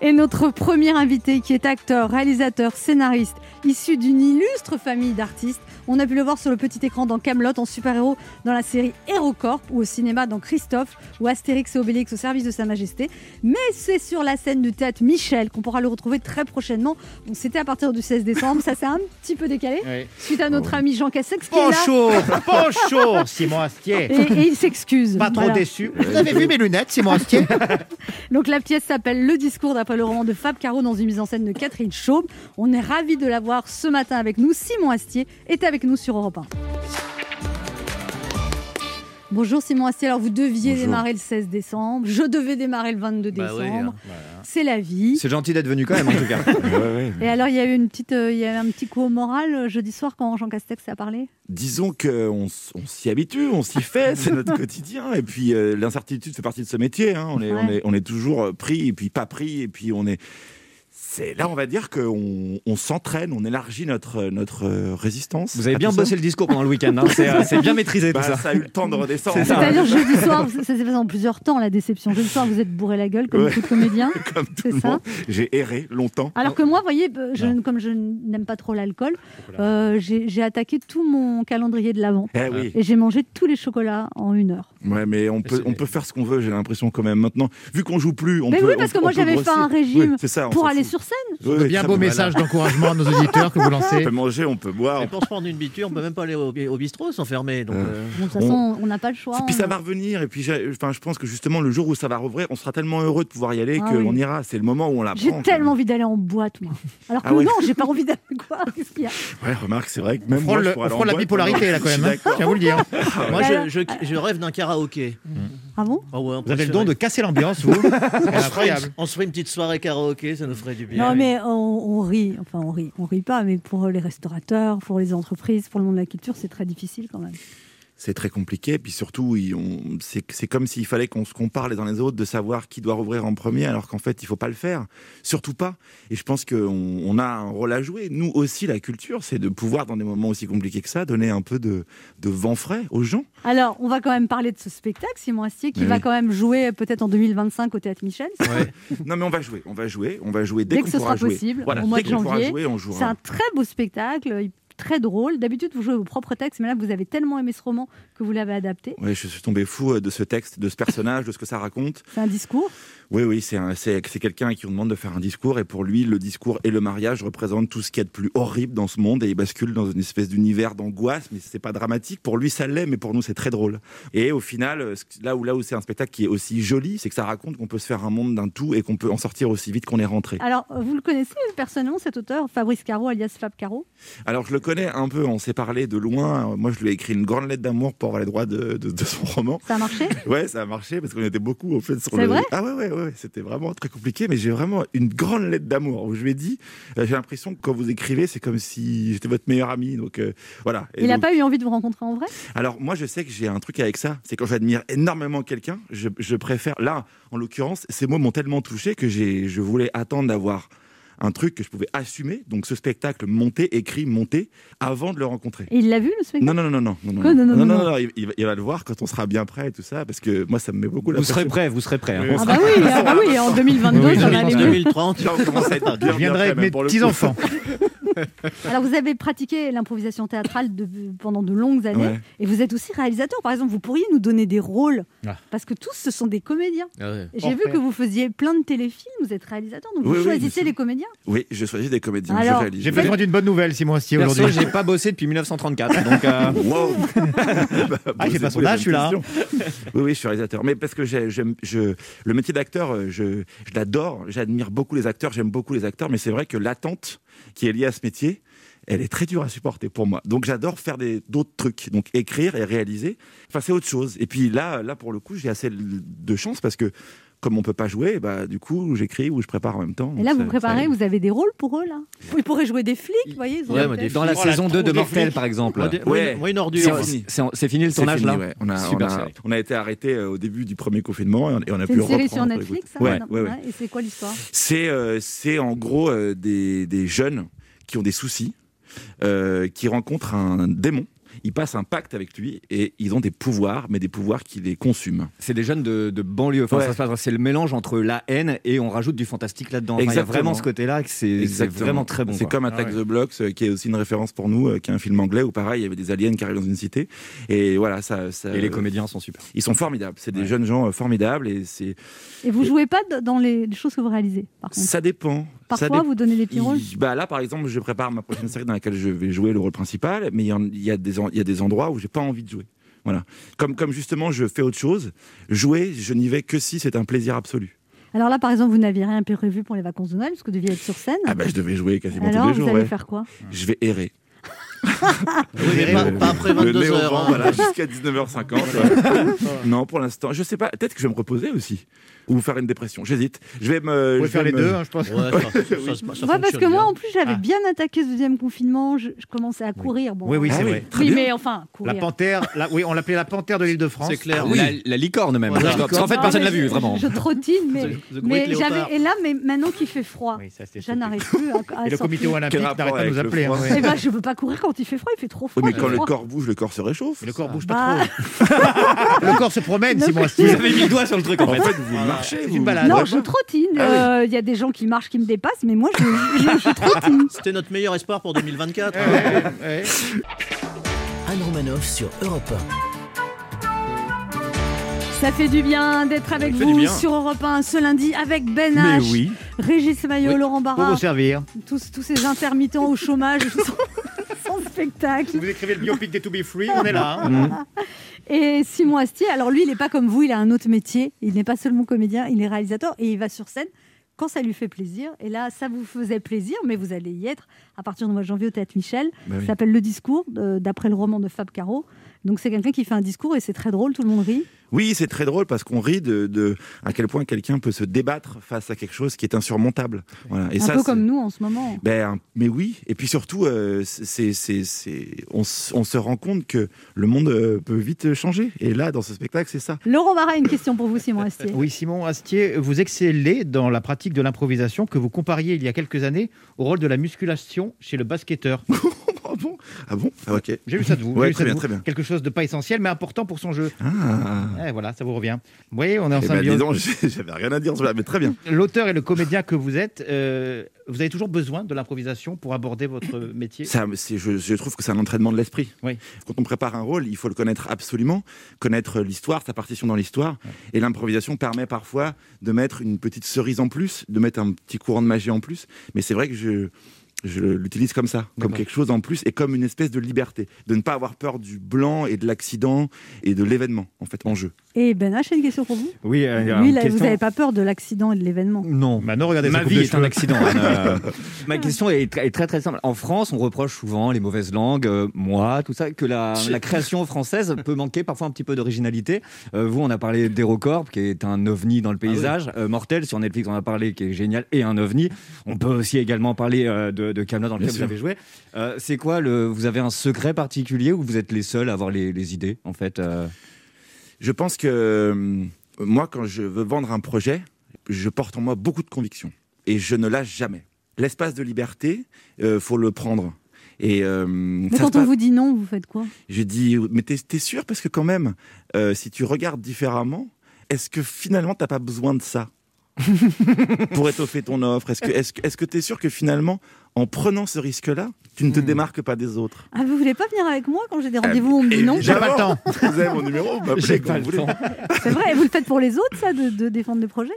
Et notre premier invité, qui est acteur, réalisateur, scénariste, issu d'une illustre famille d'artistes. On a pu le voir sur le petit écran dans Camelot, en super-héros dans la série HeroCorp, ou au cinéma dans Christophe, ou Astérix et Obélix au service de Sa Majesté. Mais c'est sur la scène du théâtre Michel qu'on pourra le retrouver très prochainement. Bon, c'était à partir du 16 décembre, ça s'est un petit peu décalé, Oui. suite à notre ami Jean Cassex qui est là. Bonjour, [laughs] bonjour, Simon Astier. Et, et il s'excuse. Pas trop Voilà. déçu. Vous avez vu mes lunettes, Simon Astier? [laughs] Donc la pièce s'appelle Le discours d'après le roman de Fab Caro dans une mise en scène de Catherine Chaube. On est ravis de l'avoir ce matin avec nous. Simon Astier est avec nous sur Europe 1. Bonjour Simon Astier, alors vous deviez Bonjour. démarrer le 16 décembre, je devais démarrer le 22 Bah oui, décembre, hein. c'est la vie. C'est gentil d'être venu quand même, en tout cas. [laughs] Ouais, ouais. Et alors il y a eu une petite, euh, il y a eu un petit coup au moral euh, jeudi soir quand Jean Castex a parlé? Disons qu'on on s'y habitue, on s'y fait, [laughs] c'est notre quotidien. Et puis euh, l'incertitude fait partie de ce métier. hein. On, est, on, est, on est toujours pris et puis pas pris. Et puis on est. C'est là, on va dire qu'on on s'entraîne, on élargit notre, notre euh, résistance. Vous avez bien bossé le discours pendant le week-end. hein. C'est euh, c'est bien maîtrisé tout Bah, ça. ça a eu le temps de redescendre. C'est. C'est-à-dire jeudi soir, ça s'est passé en plusieurs temps la déception. Jeudi soir vous êtes bourré la gueule comme Ouais. tout comédien. [laughs] Comme tout C'est le ça. monde. J'ai erré longtemps. Alors que moi, vous voyez, euh, je- comme je n'aime pas trop l'alcool, euh, j'ai j'ai attaqué tout mon calendrier de l'avant. Eh oui. Et j'ai mangé tous les chocolats en une heure. Ouais, mais on peut, on peut faire ce qu'on veut, j'ai l'impression quand même. Maintenant, vu qu'on joue plus, on Mais peut. oui, parce on- que on moi, peut j'avais fait grossir. un régime Oui, c'est ça, on Pour s'en aller fout. sur scène. Oui, oui, Bien beau message d'encouragement à nos auditeurs que vous On lancez. peut manger, on peut boire. Et pour se prendre une biture, on peut même pas aller au, au bistrot s'enfermer. Donc, Euh. euh, de toute façon, on n'a pas le choix. Puis on- ça va revenir, et puis enfin, je pense que justement le jour où ça va rouvrir, on sera tellement heureux de pouvoir y aller Ah qu'on oui. ira. C'est le moment où on l'apprend. J'ai tellement envie d'aller en boîte, moi. Alors que Ah ouais. non, j'ai pas envie d'aller [laughs] quoi Qu'est-ce qu'il y a Ouais, remarque, c'est vrai que même On moi, je on la bipolarité là quand même. hein. Je tiens à vous le dire. moi, Alors- je, je- je rêve d'un karaoké. Ah bon Ah ouais, on Vous avez le don de casser l'ambiance, vous. [laughs] Incroyable. On se ferait une petite soirée karaoké, ça nous ferait du bien. Non, mais on, on rit. Enfin, on rit. On rit pas, mais pour les restaurateurs, pour les entreprises, pour le monde de la culture, c'est très difficile quand même. C'est très compliqué. Puis surtout, c'est c'est comme s'il fallait qu'on se compare les uns les autres, de savoir qui doit rouvrir en premier, alors qu'en fait, il faut pas le faire. Surtout pas. Et je pense qu'on on a un rôle à jouer. Nous aussi, la culture, c'est de pouvoir, dans des moments aussi compliqués que ça, donner un peu de, de vent frais aux gens. Alors, on va quand même parler de ce spectacle, Simon Astier, qui Mais va oui. quand même jouer peut-être en 2025 au Théâtre Michel. [laughs] non, mais on va jouer, on va jouer, on va jouer dès, que ce sera jouer. possible, Voilà, au mois de janvier. C'est un très beau spectacle, il- très drôle. D'habitude, vous jouez vos propres textes, mais là, vous avez tellement aimé ce roman que vous l'avez adapté. Ouais, je suis tombé fou euh, de ce texte, de ce personnage, de ce que ça raconte. C'est un discours. Oui, oui, c'est un- c'est c'est quelqu'un à qui on demande de faire un discours et pour lui, le discours et le mariage représentent tout ce qu'il y a de plus horrible dans ce monde et il bascule dans une espèce d'univers d'angoisse, mais c'est pas dramatique. Pour lui, ça l'est, mais pour nous, c'est très drôle. Et au final, euh, là où, là où c'est un spectacle qui est aussi joli, c'est que ça raconte qu'on peut se faire un monde d'un tout et qu'on peut en sortir aussi vite qu'on est rentré. Alors, euh, vous le connaissez personnellement, cet auteur, Fabrice Caro, alias Fab Caro? Alors je le connais un peu, on s'est parlé de loin. Moi, je lui ai écrit une grande lettre d'amour pour avoir les droits de, de- de son roman. Ça a marché? Ouais, ça a marché parce qu'on était beaucoup au fait sur C'est le. vrai? Ah ouais, ouais, ouais, c'était vraiment très compliqué, mais j'ai vraiment une grande lettre d'amour où je lui ai dit, euh, j'ai l'impression que quand vous écrivez, c'est comme si j'étais votre meilleur ami. Donc euh, voilà. Et Il n'a donc- pas eu envie de vous rencontrer en vrai? Alors moi, je sais que j'ai un truc avec ça, c'est quand j'admire énormément quelqu'un, je, je préfère. Là, en l'occurrence, ces mots m'ont tellement touché que j'ai, je voulais attendre d'avoir un truc que je pouvais assumer, donc ce spectacle monté, écrit, monté, avant de le rencontrer. Et il l'a vu, le spectacle Non, non, non, non, non, non, Quoi, non, non, non, non, non. non, il, il va- il va le voir quand on sera bien prêt et tout ça, parce que moi, ça me met beaucoup la Vous serez prêt, vous serez prêt. hein. Ah bah oui, ah bah oui, en 2022, Oui, ça va aller mieux. 2030. Là, on commence à être bien, Je bien viendrai prêt, avec mes coup. petits-enfants. [laughs] [laughs] Alors, vous avez pratiqué l'improvisation théâtrale de- pendant de longues années Ouais. et vous êtes aussi réalisateur. Par exemple, vous pourriez nous donner des rôles Ah. parce que tous, ce sont des comédiens. Ah J'ai vu que vous faisiez plein de téléfilms, vous êtes réalisateur, donc Oui, vous choisissez les comédiens. Oui, je choisis des comédiens, Alors. J'ai besoin d'une bonne nouvelle, Simon Astier, aujourd'hui. j'ai pas bossé depuis 1934. [laughs] Donc, euh, Wow. [laughs] Ah, j'ai pas son âge, celui-là. questions. oui, oui, je suis réalisateur. Mais parce que je, le métier d'acteur, euh, je, je l'adore. J'admire beaucoup les acteurs. J'aime beaucoup les acteurs. Mais c'est vrai que l'attente qui est liée à ce métier, elle est très dure à supporter pour moi. Donc j'adore faire d'autres trucs. Donc écrire et réaliser. Enfin, c'est autre chose. Et puis là, là pour le coup, j'ai assez de chance parce que comme on peut pas jouer, bah, du coup, j'écris ou je prépare en même temps. Et là, vous préparez, vous avez des rôles pour eux, là? Ils pourraient jouer des flics, vous voyez Ouais, des dans la Oh, la saison 2 de Mortel, par exemple. Ouais. moi, une ordure. C'est c'est- c'est- c'est fini le C'est tournage fini, là? ouais. on, a, Super on, a, série. on a été arrêté euh, au début du premier confinement et on, et on a C'est pu reprendre sur pour Netflix, ça Ouais, non ouais, ouais. Ouais, Et c'est quoi l'histoire? C'est euh, c'est en gros euh, des, des jeunes qui ont des soucis, euh, qui rencontrent un démon. Ils passent un pacte avec lui et ils ont des pouvoirs, mais des pouvoirs qui les consument. C'est des jeunes de, de banlieue. Enfin, Ouais. ça se passe- c'est le mélange entre la haine et on rajoute du fantastique là-dedans. Enfin, il y a Exactement. vraiment ce côté-là que c'est c'est vraiment très bon. C'est quoi. comme Attack Ah ouais. the Blocks, euh, qui est aussi une référence pour nous, euh, qui est un film anglais où pareil, il y avait des aliens qui arrivent dans une cité. Et voilà, ça. ça Et les comédiens sont super. Ils sont formidables. C'est des Ouais. jeunes gens euh, formidables et c'est. Et vous Et- jouez pas dans les les choses que vous réalisez, par contre? Ça dépend. Parfois, dé- vous donnez des petits rôles bah là, par exemple, je prépare ma prochaine série dans laquelle je vais jouer le rôle principal, mais il y, en- il y a, des, en- y a des endroits où j'ai pas envie de jouer. Voilà. Comme, comme justement, je fais autre chose. Jouer, je n'y vais que si c'est un plaisir absolu. Alors là, par exemple, vous n'aviez rien prévu pour les vacances de Noël, parce que vous deviez être sur scène. Ah bah, je devais jouer quasiment Alors, tous les vous jours. allez ouais. faire quoi Je vais errer. Oui, mais pas, pas après Le nez 22 au heures. vent, hein. voilà, jusqu'à 19h50. ouais. [laughs] non, pour l'instant, je sais pas. Peut-être que je vais me reposer aussi. Ou faire une dépression. J'hésite. Je vais me. Vous pouvez je faire les me- deux, hein, je pense. Ouais, ça, ça- [laughs] ça- ça Ouais, parce que moi, bien. en plus, j'avais Ah. bien attaqué ce deuxième confinement. Je, je commençais à courir. Bon, Oui, oui, Ah c'est oui, vrai. très oui, bien. mais enfin, La courir. panthère, la- oui, on l'appelait la panthère de l'île de France. C'est clair. La, la licorne même. Voilà. Parce qu'en fait, Non, personne l'a vu, vraiment. Je trottine, [laughs] mais, mais j'avais. Et là, mais maintenant qu'il fait froid, Oui, je n'arrive plus à, à Et le comité olympique n'arrête pas de nous appeler. hein. Eh ben, je veux pas courir quand il fait froid. Il fait trop Oui, froid. mais quand le corps bouge, le corps se réchauffe. Le corps bouge Bah, pas trop. [laughs] le corps se promène, Simon. Vous avez mis le doigt sur le truc En fait. Marchez. C'est une balade. Non, je trottine. Ah oui. Euh, Il y a des gens qui marchent, qui me dépassent, mais moi, je, je, je trottine. [laughs] C'était notre meilleur espoir pour 2024. hein. Ouais, ouais. Anne Romanoff sur Europe Ça fait du bien d'être avec vous sur Europe 1 ce lundi avec Ben Mais H, oui, Régis Maillot, Oui. Laurent pour Barra, vous servir. tous, tous ces intermittents au chômage [laughs] sans, sans spectacle. Vous écrivez le biopic des To Be Free, on est là. hein. [laughs] Et Simon Astier, alors lui, il n'est pas comme vous, il a un autre métier. Il n'est pas seulement comédien, il est réalisateur et il va sur scène quand ça lui fait plaisir. Et là, ça vous faisait plaisir, mais vous allez y être à partir du mois de janvier au Théâtre Michel. Bah oui. Ça s'appelle Le Discours, de- d'après le roman de Fab Caro. Donc c'est quelqu'un qui fait un discours et c'est très drôle, tout le monde rit. Oui, c'est très drôle parce qu'on rit de, de à quel point quelqu'un peut se débattre face à quelque chose qui est insurmontable. Voilà. Et un ça, peu comme nous en ce moment. Ben, mais oui, et puis surtout, euh, c'est, c'est, c'est, on, s- on se rend compte que le monde euh, peut vite changer. Et là, dans ce spectacle, c'est ça. Laurent Marat, une question pour vous, Simon Astier. Oui, Simon Astier, vous excellez dans la pratique de l'improvisation que vous compariez il y a quelques années au rôle de la musculation chez le basketteur. [laughs] Ah bon Ah bon Ah, Ok. J'ai vu ça de vous. Ouais, très bien, vous. très bien. Quelque chose de pas essentiel, mais important pour son jeu. Ah. Eh, voilà, ça vous revient. Vous voyez, on est en Eh ben, symbiose. [laughs] j'avais rien à dire sur mais très bien. L'auteur et le comédien que vous êtes, euh, vous avez toujours besoin de l'improvisation pour aborder votre métier? Ça, je trouve que c'est un entraînement de l'esprit. Oui. Quand on prépare un rôle, il faut le connaître absolument, connaître l'histoire, sa partition dans l'histoire. Et l'improvisation permet parfois de mettre une petite cerise en plus, de mettre un petit courant de magie en plus. Mais c'est vrai que je, je l'utilise comme ça, comme quelque chose en plus et comme une espèce de liberté, de ne pas avoir peur du blanc et de l'accident et de l'événement en fait en jeu. Et Ben H, une question pour vous? Oui, euh, Lui, une là, vous question- n'avez pas peur de l'accident et de l'événement? Non. Bah non, regardez Ma vie est un accident. Euh, [laughs] Ma question est, très- est très très simple. En France, on reproche souvent les mauvaises langues, euh, moi, tout ça, que la, la création française peut manquer parfois un petit peu d'originalité. Euh, vous, on a parlé d'Hérocorp, qui est un ovni dans le paysage. Euh, Mortel, sur Netflix, on a parlé, qui est génial, et un ovni. On peut aussi également parler euh, de, de Camelot dans lequel Bien vous sûr. avez joué. Euh, C'est quoi le Vous avez un secret particulier ou vous êtes les seuls à avoir les, les idées, en fait euh? Je pense que euh, moi, quand je veux vendre un projet, je porte en moi beaucoup de conviction et je ne lâche jamais. L'espace de liberté, euh, faut le prendre. Et euh, Mais quand on vous dit non, vous faites quoi? Je dis, mais t'es es sûr? Parce que quand même, euh, si tu regardes différemment, est-ce que finalement t'as pas besoin de ça? [laughs] Pour étoffer ton offre Est-ce que est-ce que est-ce que t'es sûr que finalement, en prenant ce risque-là, tu ne te démarques pas des autres Ah, vous voulez pas venir avec moi quand j'ai des rendez-vous On me dit non. J'ai pas le temps. Vous avez mon numéro, vous m'appelez J'ai quand pas vous le voulez. temps. C'est vrai, et vous le faites pour les autres, ça, de, de défendre des projets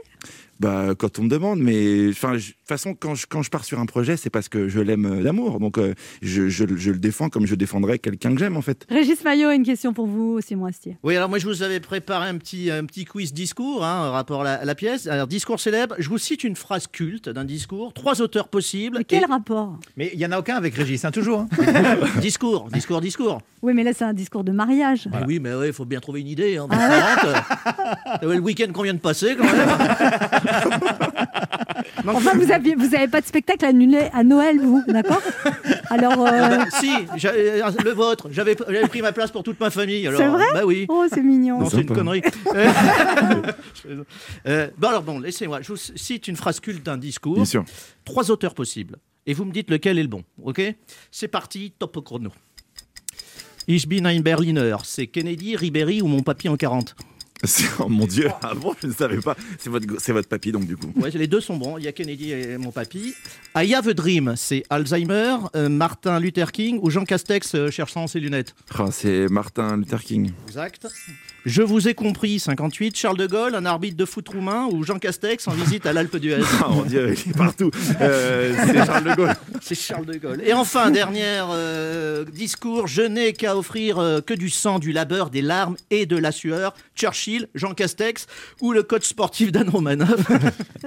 Bah, quand on me demande, mais enfin, de toute façon, quand je, quand je pars sur un projet, c'est parce que je l'aime euh, d'amour. Donc, euh, je, je, je le défends comme je défendrais quelqu'un que j'aime, en fait. Régis Maillot, une question pour vous, Simon Astier. Oui, alors moi je vous avais préparé un petit, un petit quiz discours, hein, rapport à la, à la pièce. Alors, discours célèbre, je vous cite une phrase culte d'un discours, trois auteurs possibles. Mais quel et- rapport? Mais il y en a aucun avec Régis, hein, toujours. hein. [laughs] Discours, discours, discours. Oui, mais là, c'est un discours de mariage. Ah oui, mais il faut bien trouver une idée. Hein, Ah différente. Euh, [laughs] le week-end qu'on vient de passer, quand même. [laughs] [laughs] Enfin, vous avez, vous avez pas de spectacle annulé à Noël, vous, d'accord? Alors, euh, bah, si, euh, le vôtre, j'avais pris ma place pour toute ma famille. C'est vrai? Bah oui. oh, c'est mignon. Non, c'est une connerie. Euh, [laughs] [laughs] euh, bon, alors bon, laissez-moi. Je vous cite une phrase culte d'un discours. Bien sûr. Trois auteurs possibles. Et vous me dites lequel est le bon. Ok? C'est parti, top chrono. Ich bin ein Berliner. C'est Kennedy, Ribéry ou mon papy en 40 C'est- Oh mon Dieu, ah bon, je ne savais pas. C'est votre, c'est votre papy, donc, du coup. Ouais, les deux sont bons. Il y a Kennedy et mon papy. I have a dream. C'est Alzheimer, euh, Martin Luther King ou Jean Castex euh, cherchant ses lunettes. Ah, c'est Martin Luther King. Exact. Je vous ai compris, 58, Charles de Gaulle, un arbitre de foot roumain ou Jean Castex en visite à l'Alpe d'Huez [laughs] Ah mon Dieu, il est partout. Euh, c'est Charles de Gaulle. [laughs] C'est Charles de Gaulle. Et enfin, dernier euh, discours, je n'ai qu'à offrir euh, que du sang, du labeur, des larmes et de la sueur. Churchill, Jean Castex ou le coach sportif Dan Romanoff. [laughs]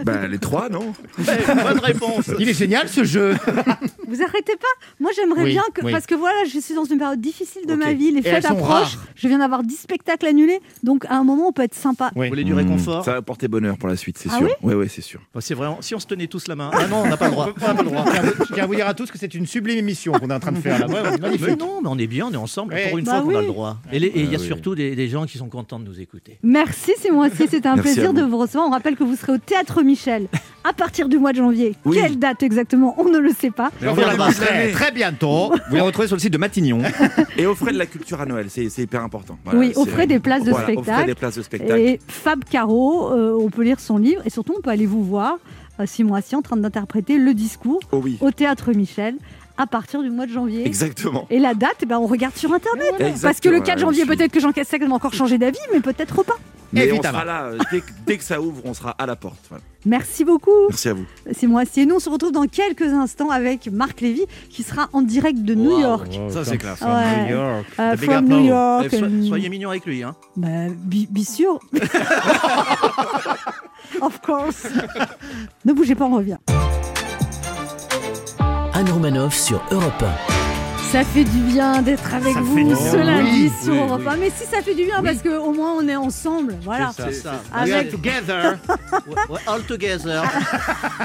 Bah, les trois, non Ouais, Bonne réponse. Il est génial ce jeu. Vous arrêtez pas Moi, j'aimerais Oui, bien que. oui. Parce que voilà, je suis dans une période difficile de ma vie. Les fêtes approchent. rares. Je viens d'avoir 10 spectacles annulés. Donc, à un moment, on peut être sympa. Vous Oui. voulez du réconfort Ça va porter bonheur pour la suite, c'est Ah sûr. oui ouais, c'est sûr. Bah, C'est vraiment. Si on se tenait tous la main. Ah non, on n'a pas le droit. [laughs] On n'a pas le droit. Je tiens à vous- dire à tous que c'est une sublime émission qu'on est en train de faire là. Ouais, ouais, Mais magnifique. non, mais on est bien, on est ensemble. Ouais. Pour une Bah fois qu'on a oui. le droit. Et les- et il y a Ah oui. surtout des, des gens qui sont contents de nous écouter. Merci Simon Astier, c'était un Merci plaisir de vous recevoir. On rappelle que vous serez au Théâtre Michel à partir du mois de janvier. Oui. Quelle date exactement On ne le sait pas. On très, très bientôt. Vous les retrouvez sur le site de Matignon. Et offrez de la culture à Noël, c'est hyper important. Voilà, Oui, offrez des places de Voilà, offrez spectacle. des places de spectacle. Et Fab Caro, euh, on peut lire son livre et surtout on peut aller vous voir, euh, Simon Astier, en train d'interpréter le discours Oh oui, au Théâtre Michel à partir du mois de janvier. exactement. Et la date, eh ben, on regarde sur Internet. Parce que le 4 ouais, janvier, peut-être que Jean Castex va encore changer d'avis, mais peut-être pas. Mais on sera là, euh, dès, que- dès que ça ouvre, on sera à la porte. Voilà. Merci beaucoup, Merci à vous. Simon Astier. Nous, on se retrouve dans quelques instants avec Marc Lévy, qui sera en direct de New Wow. York. Ça, c'est classe. From Ouais. New York. Euh, from. New York. Eh, so- soyez mignons avec lui. Hein. Bah, bi- bien sûr. [laughs] of course. ne bougez pas, on revient. Anne Romanoff sur Europe Ça fait du bien d'être avec Ça vous ce lundi Oui, sur oui, Europe oui. 1. Mais si ça fait du bien, parce qu'au moins on est ensemble. Voilà. C'est ça. Avec- We are together. [laughs] We're- we're all together.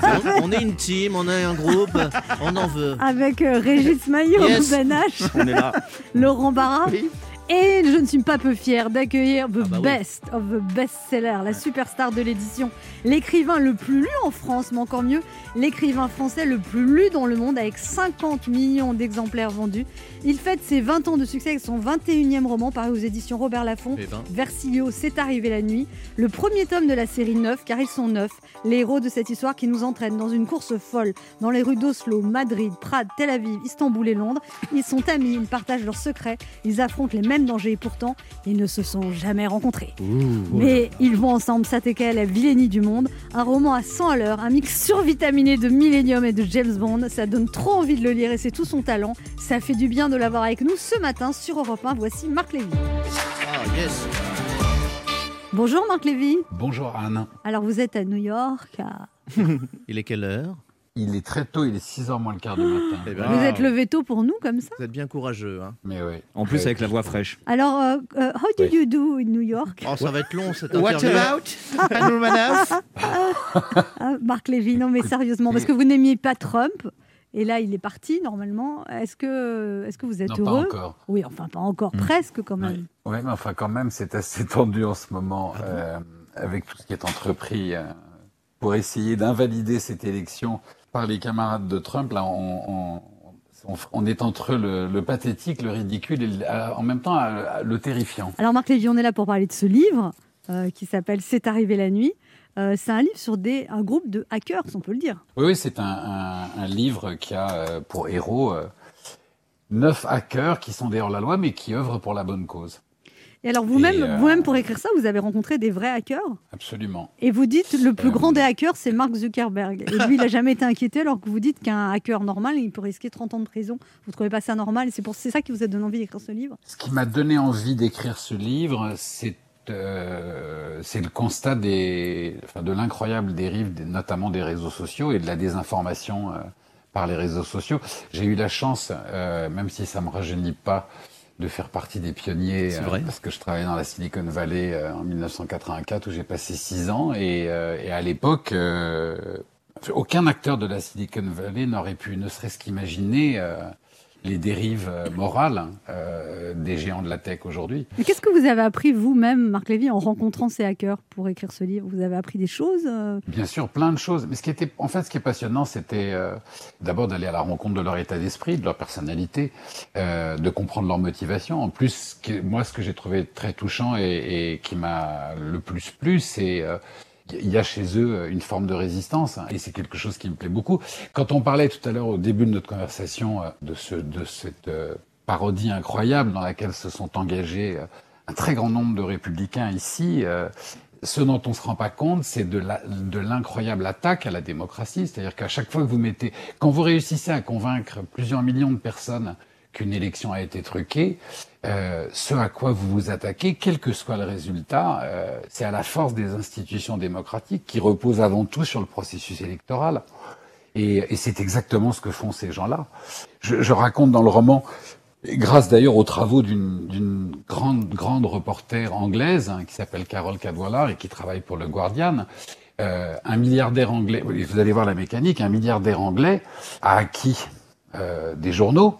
on, on est une team, on est un groupe, on en veut. Avec euh, Régis Maillot, Yes. Ben H, On est là. [laughs] Laurent Barra. Et je ne suis pas peu fière d'accueillir The Ah bah oui. Best of the Best-Seller, la superstar de l'édition, l'écrivain le plus lu en France, mais encore mieux, l'écrivain français le plus lu dans le monde avec 50 millions d'exemplaires vendus. Il fête ses 20 ans de succès avec son 21e roman paru aux éditions Robert Laffont. Eh ben. Versilio, c'est arrivé la nuit. Le premier tome de la série 9, car ils sont neufs, les héros de cette histoire qui nous entraîne dans une course folle dans les rues d'Oslo, Madrid, Prades, Tel Aviv, Istanbul et Londres. Ils sont amis, ils partagent leurs secrets, ils affrontent les mêmes dangers et pourtant, ils ne se sont jamais rencontrés. Mais ils vont ensemble s'attaquer à la vilainie du monde. Un roman à 100 à l'heure, un mix survitaminé de Millennium et de James Bond. Ça donne trop envie de le lire et c'est tout son talent. Ça fait du bien de l'avoir avec nous ce matin sur Europe 1. Voici Marc Lévy. Ah, yes. Bonjour Marc Lévy. Bonjour Anne. Alors vous êtes à New York. à- [laughs] Il est quelle heure? Il est très tôt, il est 6h moins le quart du matin. [gasps] Eh ben, Vous êtes levé tôt pour nous comme ça? Vous êtes bien courageux. Hein. Mais oui. En plus, avec la voix fraîche. Alors, euh, euh, how do Oui. you do in New York? Oh, ça va être long cette What interview. about Anne Romanoff? Ah, [laughs] Marc Lévy, non mais sérieusement, parce que vous n'aimiez pas Trump. Et là, il est parti normalement. Est-ce que, est-ce que vous êtes Non, pas heureux encore. Oui, enfin pas encore, presque quand même. Oui, mais enfin quand même, c'est assez [laughs] tendu en ce moment euh, avec tout ce qui est entrepris euh, pour essayer d'invalider cette élection par les camarades de Trump. Là, on, on- on- on est entre le, le pathétique, le ridicule et le- en même temps le terrifiant. Alors Marc Lévy, on est là pour parler de ce livre euh, qui s'appelle C'est arrivé la nuit. Euh, c'est un livre sur des, un groupe de hackers, on peut le dire. Oui, oui, c'est un, un- un livre qui a euh, pour héros euh, neuf hackers qui sont des hors-la-loi, mais qui œuvrent pour la bonne cause. Et alors vous-même, euh, vous-même pour écrire ça, vous avez rencontré des vrais hackers? Absolument. Et vous dites le plus Euh, grand des hackers, c'est Mark Zuckerberg. Et lui, il n'a jamais été inquiété, alors que vous dites qu'un hacker normal, il peut risquer 30 ans de prison. Vous trouvez pas ça normal? C'est pour c'est ça qui vous a donné envie d'écrire ce livre? Ce qui m'a donné envie d'écrire ce livre, c'est euh, c'est le constat des, enfin, de l'incroyable dérive, des- notamment des réseaux sociaux et de la désinformation euh, par les réseaux sociaux. J'ai eu la chance, euh, même si ça me rajeunit pas, de faire partie des pionniers, euh, parce que je travaillais dans la Silicon Valley euh, en 1984 où j'ai passé six ans et, euh, et à l'époque, euh, aucun acteur de la Silicon Valley n'aurait pu, ne serait-ce qu'imaginer euh, les dérives euh, morales euh, des géants de la tech aujourd'hui. Mais qu'est-ce que vous avez appris vous-même, Marc Lévy, en rencontrant ces hackers pour écrire ce livre? Vous avez appris des choses euh? Bien sûr, plein de choses. Mais ce qui était, en fait, ce qui est passionnant, c'était euh, d'abord d'aller à la rencontre de leur état d'esprit, de leur personnalité, euh, de comprendre leur motivation. En plus, moi, ce que j'ai trouvé très touchant et, et qui m'a le plus plu, c'est euh, il y a chez eux une forme de résistance, hein, et c'est quelque chose qui me plaît beaucoup. Quand on parlait tout à l'heure au début de notre conversation euh, de ce de cette euh, parodie incroyable dans laquelle se sont engagés euh, un très grand nombre de républicains ici. euh, ce dont on se rend pas compte, c'est de l'incroyable attaque à la démocratie. C'est-à-dire qu'à chaque fois que vous mettez, quand vous réussissez à convaincre plusieurs millions de personnes qu'une élection a été truquée, euh, ce à quoi vous vous attaquez, quel que soit le résultat, euh, c'est à la force des institutions démocratiques qui reposent avant tout sur le processus électoral. Et, et c'est exactement ce que font ces gens-là. Je, je raconte dans le roman, grâce d'ailleurs aux travaux d'une grande grande reporter anglaise hein, qui s'appelle Carole Cadwallader et qui travaille pour le Guardian, euh, un milliardaire anglais. Vous allez voir la mécanique. Un milliardaire anglais a acquis euh, des journaux,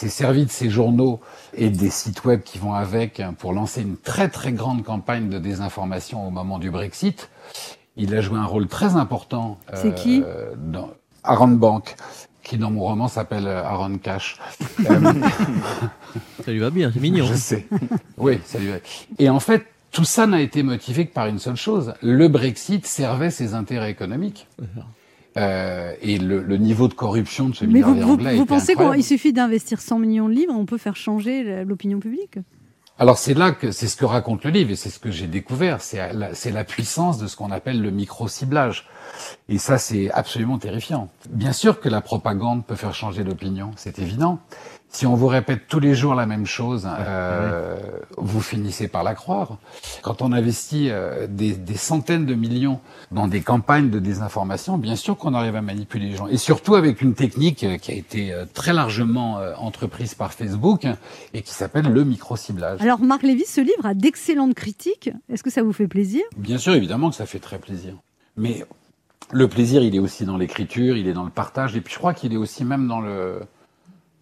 s'est servi de ces journaux et des sites web qui vont avec hein, pour lancer une très très grande campagne de désinformation au moment du Brexit. Il a joué un rôle très important. C'est qui? dans Aaron Bank, qui dans mon roman s'appelle euh, Aaron Cash. Euh, [laughs] Ça lui va bien, c'est mignon. je sais. Oui, ça lui va. Et en fait, tout ça n'a été motivé que par une seule chose. Le Brexit servait ses intérêts économiques. Euh, et le, le niveau de corruption de ce Mais vous, milliardaire vous, anglais vous pensez qu'il suffit d'investir 100 millions de livres, on peut faire changer l'opinion publique? Alors c'est là que c'est ce que raconte le livre et c'est ce que j'ai découvert, c'est la, la puissance de ce qu'on appelle le micro-ciblage. Et ça, c'est absolument terrifiant. Bien sûr que la propagande peut faire changer d'opinion, c'est évident. Si on vous répète tous les jours la même chose, euh, vous finissez par la croire. Quand on investit euh, des, des centaines de millions dans des campagnes de désinformation, bien sûr qu'on arrive à manipuler les gens. Et surtout avec une technique euh, qui a été euh, très largement entreprise par Facebook et qui s'appelle le micro-ciblage. Alors Marc Lévy, ce livre a d'excellentes critiques. Est-ce que ça vous fait plaisir? Bien sûr, évidemment que ça fait très plaisir. Mais le plaisir, il est aussi dans l'écriture, il est dans le partage, et puis je crois qu'il est aussi même dans le,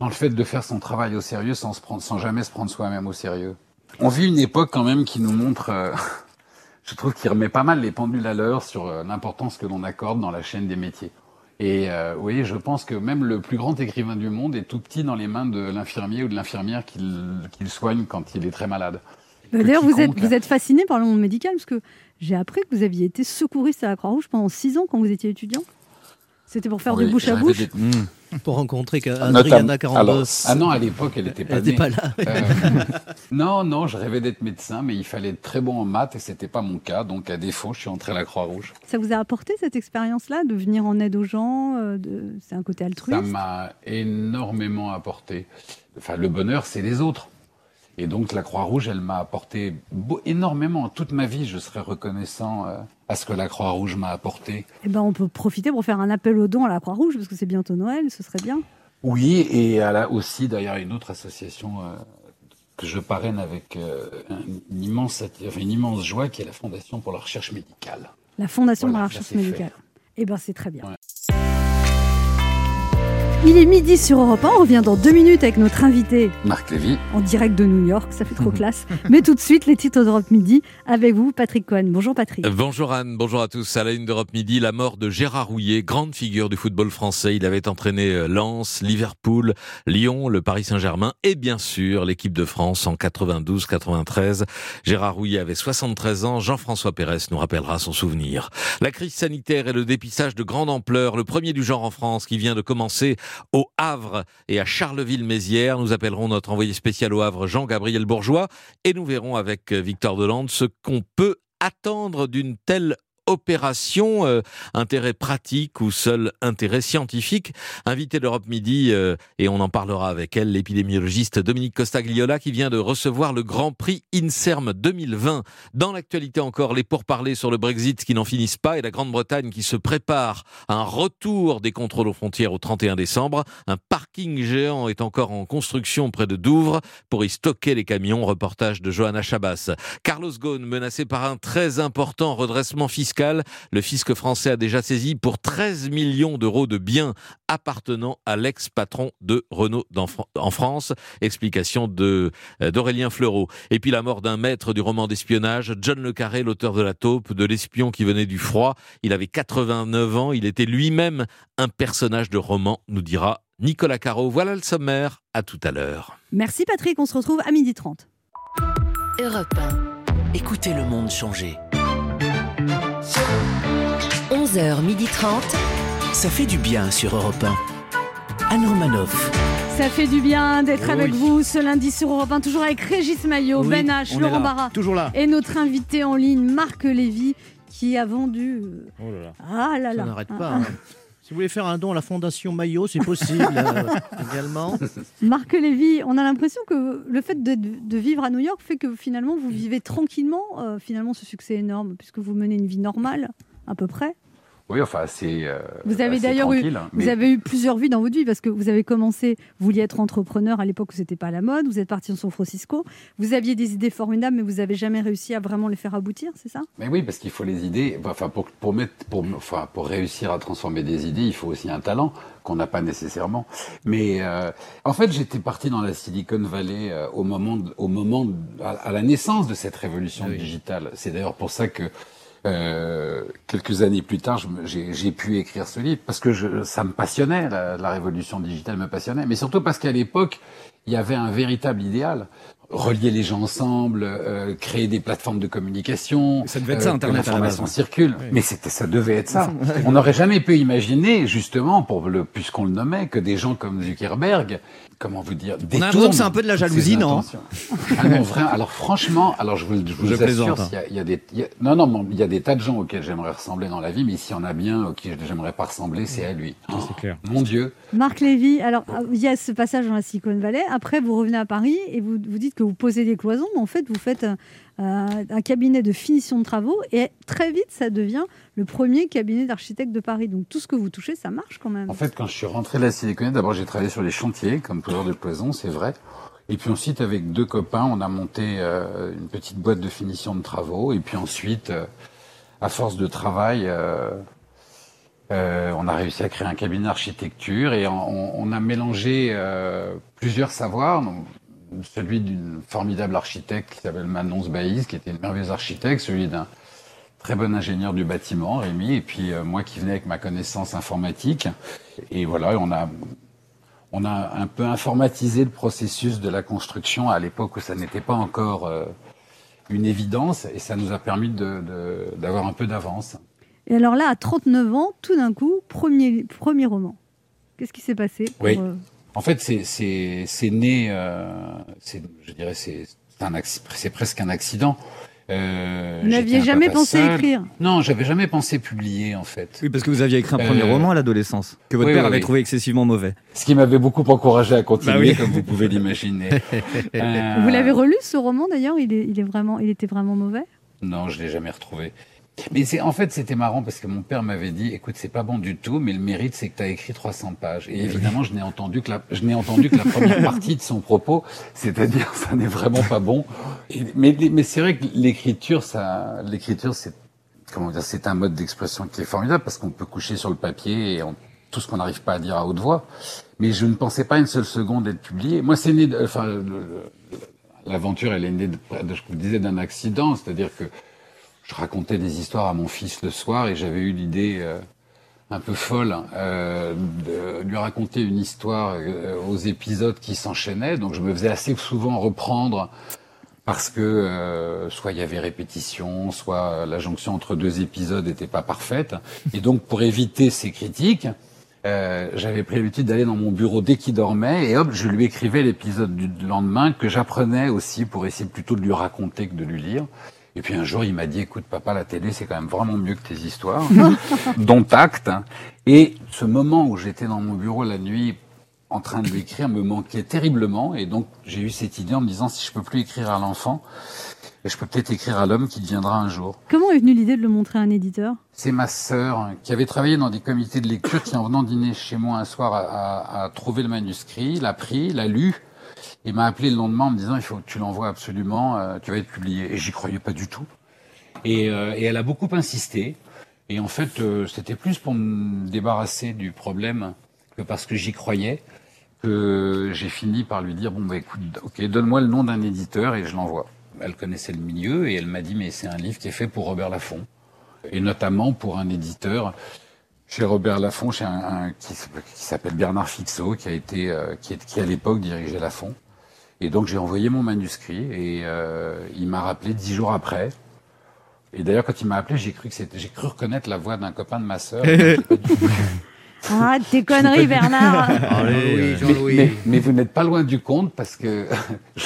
dans le fait de faire son travail au sérieux sans, se prendre, sans jamais se prendre soi-même au sérieux. On vit une époque quand même qui nous montre, euh, [laughs] je trouve qu'il remet pas mal les pendules à l'heure sur euh, l'importance que l'on accorde dans la chaîne des métiers. Et euh, oui, je pense que même le plus grand écrivain du monde est tout petit dans les mains de l'infirmier ou de l'infirmière qu'il soigne quand il est très malade. Bah, D'ailleurs, vous êtes, vous êtes fasciné par le monde médical parce que j'ai appris que vous aviez été secouriste à la Croix-Rouge pendant six ans quand vous étiez étudiant. C'était pour faire Oui, du bouche à bouche. des- Pour rencontrer Notamment- Adriana Carambos. Alors, ah non, à l'époque, elle n'était pas, Elle était née. pas là. Euh, non, non, je rêvais d'être médecin, mais il fallait être très bon en maths et c'était pas mon cas. Donc, à défaut, je suis entré à la Croix-Rouge. Ça vous a apporté cette expérience-là de venir en aide aux gens euh, de... C'est un côté Ça altruiste? m'a énormément apporté. Enfin, le bonheur, c'est les autres. Et donc, la Croix-Rouge, elle m'a apporté beau- énormément. Toute ma vie, je serai reconnaissant euh, à ce que la Croix-Rouge m'a apporté. Eh ben, on peut profiter pour faire un appel aux dons à la Croix-Rouge parce que c'est bientôt Noël, ce serait bien. Oui, et elle a aussi d'ailleurs une autre association euh, que je parraine avec euh, un- une, immense, enfin, une immense joie, qui est la Fondation pour la recherche médicale. La Fondation Voilà, de la recherche médicale. Eh ben, c'est très bien. Il est midi sur Europe 1. On revient dans deux minutes avec notre invité Marc Lévy. en direct de New York. Ça fait trop [laughs] classe. Mais tout de suite, les titres d'Europe Midi avec vous, Patrick Cohen. Bonjour, Patrick. Bonjour Anne, bonjour à tous. À la une d'Europe Midi, la mort de Gérard Rouillet, grande figure du football français. Il avait entraîné euh, Lens, Liverpool, Lyon, le Paris Saint-Germain et bien sûr l'équipe de France en 92-93. Gérard Rouillet avait 73 ans. Jean-François Pérez nous rappellera son souvenir. La crise sanitaire et le dépistage de grande ampleur, le premier du genre en France qui vient de commencer au Havre et à Charleville-Mézières. Nous appellerons notre envoyé spécial au Havre, Jean-Gabriel Bourgeois, et nous verrons avec euh, Victor Delande ce qu'on peut attendre d'une telle opération, euh, intérêt pratique ou seul intérêt scientifique. Invité d'Europe Midi, euh, et on en parlera avec elle, l'épidémiologiste Dominique Costagliola qui vient de recevoir le Grand Prix INSERM 2020. Dans l'actualité encore, les pourparlers sur le Brexit qui n'en finissent pas et la Grande-Bretagne qui se prépare à un retour des contrôles aux frontières au 31 décembre. Un parking géant est encore en construction près de Douvres pour y stocker les camions. Reportage de Johanna Chabas. Carlos Ghosn menacé par un très important redressement fiscal. Le fisc français a déjà saisi pour 13 millions d'euros de biens appartenant à l'ex-patron de Renault en France. Explication de euh, d'Aurélien Fleureau. Et puis la mort d'un maître du roman d'espionnage, John Le Carré, l'auteur de La Taupe, de l'espion qui venait du froid. Il avait 89 ans. Il était lui-même un personnage de roman, nous dira Nicolas Caro. Voilà le sommaire. À tout à l'heure. Merci, Patrick. On se retrouve à midi 30. Europe 1. Écoutez le monde changer. 11h30. Ça fait du bien sur Europe 1. Anne Romanoff. Ça fait du bien d'être Oui, avec vous ce lundi sur Europe 1, toujours avec Régis Maillot, Oui, Ben H, Laurent là, Barra toujours là. et notre invité en ligne, Marc Lévy, qui a vendu. euh, Oh là là. Ah là là. Ça n'arrête Ah, pas. ah. hein. Si vous voulez faire un don à la Fondation Maillot, c'est possible euh, [laughs] également. Marc Lévy, on a l'impression que le fait de, de vivre à New York fait que finalement vous vivez tranquillement, euh, finalement ce succès énorme, puisque vous menez une vie normale, à peu près. Oui, enfin, c'est. euh, Vous avez d'ailleurs eu, hein, vous avez eu plusieurs vies dans votre vie parce que vous avez commencé, vous vouliez être entrepreneur à l'époque où c'était pas la mode. Vous êtes parti en San Francisco. Vous aviez des idées formidables, mais vous avez jamais réussi à vraiment les faire aboutir, c'est ça? Mais oui, parce qu'il faut les idées. Enfin, pour, pour, mettre, pour, enfin, pour réussir à transformer des idées, il faut aussi un talent qu'on n'a pas nécessairement. Mais euh, en fait, j'étais parti dans la Silicon Valley euh, au moment, de- au moment de- à, à la naissance de cette révolution digitale. C'est d'ailleurs pour ça que euh, quelques années plus tard, j'ai pu écrire ce livre parce que je, ça me passionnait, la révolution digitale me passionnait, mais surtout parce qu'à l'époque, il y avait un véritable idéal. Relier les gens ensemble, euh, créer des plateformes de communication. Ça devait être ça, que Internet, à la l'information base. circule. Oui. Mais c'était, ça devait être ça. [laughs] On n'aurait jamais pu imaginer, justement, pour le, puisqu'on le nommait, que des gens comme Zuckerberg, comment vous dire, On a l'impression que c'est un peu de la jalousie, non. Ah non. Alors franchement, alors je vous, je vous Je assure, plaisante, s'il y a- il y, a des, y a- non, non, mais il y a des tas de gens auxquels j'aimerais ressembler dans la vie, mais s'il y en a bien auxquels j'aimerais pas ressembler, c'est à lui. Oh, Mon Dieu. Marc Lévy, alors il y a ce passage dans la Silicon Valley. Après, vous revenez à Paris et vous, vous dites que vous posez des cloisons, mais en fait, vous faites un, un- cabinet de finition de travaux et très vite, ça devient le premier cabinet d'architectes de Paris. Donc tout ce que vous touchez, ça marche quand même. En fait, quand je suis rentré de la Silicon Valley, d'abord j'ai travaillé sur les chantiers comme poseur de cloisons, c'est vrai. Et puis ensuite, avec deux copains, on a monté euh, une petite boîte de finition de travaux. Et puis ensuite, euh, à force de travail, euh, euh, on a réussi à créer un cabinet d'architecture et on, a mélangé euh, plusieurs savoirs. Celui d'une formidable architecte qui s'appelle Manon Sbaïs, qui était une merveilleuse architecte, celui d'un très bon ingénieur du bâtiment, Rémi, et puis euh, moi qui venais avec ma connaissance informatique. Et voilà, on a, on a un peu informatisé le processus de la construction à l'époque où ça n'était pas encore euh, une évidence, et ça nous a permis de- de- d'avoir un peu d'avance. Et alors là, à 39 ans, tout d'un coup, premier, premier roman. Qu'est-ce qui s'est passé pour, Oui. euh, En fait, c'est c'est c'est né, euh, c'est je dirais c'est c'est un acc- c'est presque un accident. Euh, Vous n'aviez jamais pensé seul. écrire Non, j'avais jamais pensé publier en fait. Oui, parce que vous aviez écrit un premier Euh, roman à l'adolescence, que votre oui, père oui, avait oui. trouvé excessivement mauvais. Ce qui m'avait beaucoup encouragé à continuer, Bah oui. comme vous pouvez l'imaginer. Euh, [laughs] Vous l'avez relu ce roman d'ailleurs il, est, il, est vraiment, il était vraiment mauvais? Non, je l'ai jamais retrouvé. Mais c'est en fait c'était marrant parce que mon père m'avait dit écoute c'est pas bon du tout mais le mérite c'est que tu as écrit 300 pages. Et évidemment je n'ai entendu que la je n'ai entendu que la première [laughs] partie de son propos. C'est-à-dire ça n'est vraiment pas bon. Et- mais mais c'est vrai que l'écriture ça l'écriture c'est comment dire c'est un mode d'expression qui est formidable parce qu'on peut coucher sur le papier et on- tout ce qu'on n'arrive pas à dire à haute voix. Mais je ne pensais pas une seule seconde être publié. Moi c'est né de- enfin l'aventure elle est née de, de- je vous disais d'un accident. C'est-à-dire que je racontais des histoires à mon fils le soir et j'avais eu l'idée euh, un peu folle euh, de lui raconter une histoire euh, aux épisodes qui s'enchaînaient. Donc je me faisais assez souvent reprendre parce que euh, soit il y avait répétition, soit la jonction entre deux épisodes n'était pas parfaite. Et donc pour éviter ces critiques, euh, j'avais pris l'habitude d'aller dans mon bureau dès qu'il dormait et hop, je lui écrivais l'épisode du lendemain que j'apprenais aussi pour essayer plutôt de lui raconter que de lui lire. Et puis un jour, il m'a dit, écoute, papa, la télé, c'est quand même vraiment mieux que tes histoires, [laughs] dont acte. Et ce moment où j'étais dans mon bureau la nuit en train de l'écrire me manquait terriblement. Et donc, j'ai eu cette idée en me disant, si je peux plus écrire à l'enfant, je peux peut-être écrire à l'homme qui deviendra un jour. Comment est venue l'idée de le montrer à un éditeur? C'est ma sœur hein, qui avait travaillé dans des comités de lecture qui, en venant dîner chez moi un soir, a, a- a trouvé le manuscrit, l'a pris, l'a lu, et m'a appelé le lendemain en me disant il faut que tu l'envoies absolument, euh, tu vas être publié. Et j'y croyais pas du tout. Et, euh, et elle a beaucoup insisté. Et en fait, euh, c'était plus pour me débarrasser du problème que parce que j'y croyais que j'ai fini par lui dire bon bah écoute, ok, donne-moi le nom d'un éditeur et je l'envoie. Elle connaissait le milieu et elle m'a dit mais c'est un livre qui est fait pour Robert Laffont et notamment pour un éditeur chez Robert Laffont, chez un, un- qui, s- qui s'appelle Bernard Fixot, qui a été, euh, qui, est- qui à l'époque dirigeait Laffont. Et donc j'ai envoyé mon manuscrit et euh, il m'a rappelé dix jours après. Et d'ailleurs quand il m'a appelé, j'ai cru que c'était, j'ai cru reconnaître la voix d'un copain de ma sœur. [laughs] Ah, tes conneries, Bernard [laughs] mais, mais- mais vous n'êtes pas loin du compte parce que [laughs] je-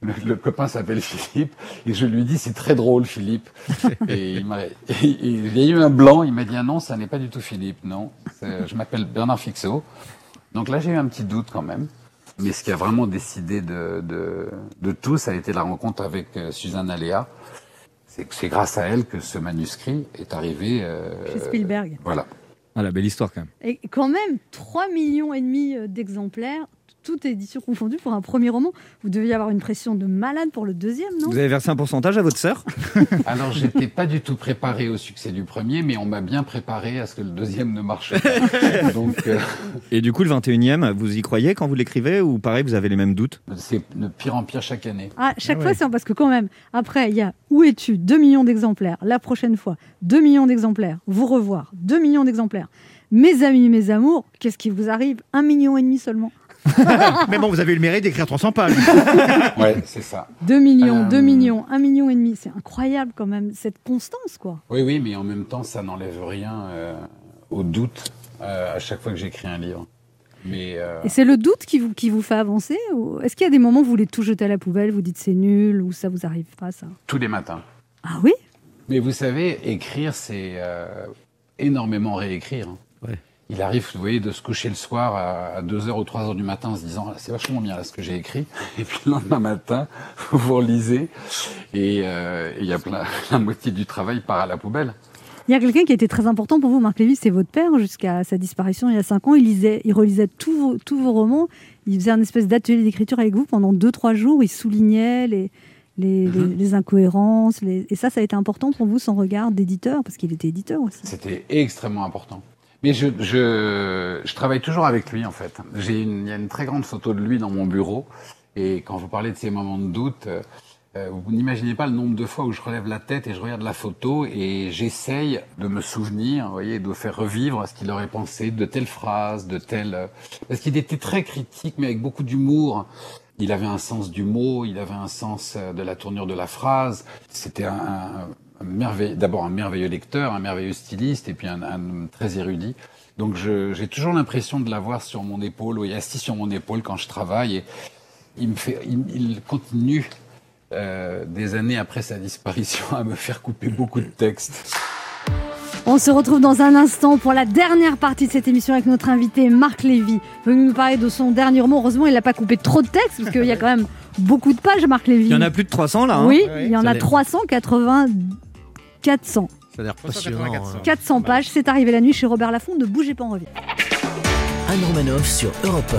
le, le copain s'appelle Philippe et je lui dis c'est très drôle Philippe. Et il, m'a, et- et il y a eu un blanc, il m'a dit ah non ça n'est pas du tout Philippe, non. C'est- Je m'appelle Bernard Fixot. Donc là j'ai eu un petit doute quand même. Mais ce qui a vraiment décidé de, de, de tout, ça a été la rencontre avec euh, Suzanne Aléa. C'est, c'est grâce à elle que ce manuscrit est arrivé. euh, Chez Spielberg. Voilà. Ah, la belle histoire quand même. Et quand même, 3 millions et demi euh, d'exemplaires, toutes éditions confondues, pour un premier roman. Vous deviez avoir une pression de malade pour le deuxième, non? Vous avez versé un pourcentage à votre sœur? [laughs] Alors, j'étais pas du tout préparé au succès du premier, mais on m'a bien préparé à ce que le deuxième ne marche pas. [laughs] Donc, euh, Et du coup, le 21e, vous y croyez quand vous l'écrivez ou pareil, vous avez les mêmes doutes? C'est de pire en pire chaque année. Ah, chaque fois, c'est parce que quand même, après, il y a Où es-tu? 2 millions d'exemplaires. La prochaine fois, 2 millions d'exemplaires. Vous revoir, 2 millions d'exemplaires. Mes amis, mes amours, qu'est-ce qui vous arrive? 1 million et demi seulement. [laughs] Mais bon, vous avez eu le mérite d'écrire 300 pages. [laughs] Ouais, c'est ça. 2 millions, Euh, 2 millions, 1 million et demi. C'est incroyable quand même, cette constance, quoi. Oui, oui, mais en même temps, ça n'enlève rien euh, au doute euh, à chaque fois que j'écris un livre. Mais euh, Et c'est le doute qui vous, qui vous fait avancer ou... Est-ce qu'il y a des moments où vous voulez tout jeter à la poubelle, vous dites c'est nul ou ça vous arrive pas, ça? Tous les matins. Ah oui? Mais vous savez, écrire, c'est euh, énormément réécrire. hein. Il arrive, vous voyez, de se coucher le soir à 2h ou 3h du matin en se disant, Ah, c'est vachement bien là ce que j'ai écrit. [laughs] Et puis le lendemain matin, [laughs] vous relisez et euh, et il y a plein, [laughs] la moitié du travail part à la poubelle. Il y a quelqu'un qui a été très important pour vous, Marc Lévy, c'est votre père, jusqu'à sa disparition il y a 5 ans. Il, lisait, il relisait tous vos, tous vos romans. Il faisait un espèce d'atelier d'écriture avec vous pendant 2-3 jours. Il soulignait les, les, les- les incohérences. les- Et ça, ça a été important pour vous, son regard d'éditeur, parce qu'il était éditeur aussi. C'était extrêmement important. Mais je, je, je travaille toujours avec lui, en fait. J'ai une, il y a une très grande photo de lui dans mon bureau. Et quand vous parlez de ces moments de doute, euh, euh, vous n'imaginez pas le nombre de fois où je relève la tête et je regarde la photo et j'essaye de me souvenir, vous voyez, de faire revivre ce qu'il aurait pensé de telle phrase, de telle... euh, Parce qu'il était très critique, mais avec beaucoup d'humour. Il avait un sens du mot, il avait un sens euh, de la tournure de la phrase. C'était un, un- d'abord un merveilleux lecteur, un merveilleux styliste, et puis un, un homme très érudit. Donc j'ai toujours l'impression de l'avoir sur mon épaule, ou assis sur mon épaule quand je travaille. Et il me fait, il, il continue euh, des années après sa disparition [laughs] à me faire couper beaucoup de textes. On se retrouve dans un instant pour la dernière partie de cette émission avec notre invité Marc Lévy. Veut nous parler de son dernier roman. Heureusement, il n'a pas coupé trop de textes, parce qu'il y a quand même beaucoup de pages, Marc Lévy. Il y en a plus de 300 là. hein. Oui, il y en a l'est. 380, 400. Ça a l'air passionnant. 384. hein. 400 pages, c'est arrivé la nuit chez Robert Laffont. Ne bougez pas, on revient. Anne Romanoff sur Europe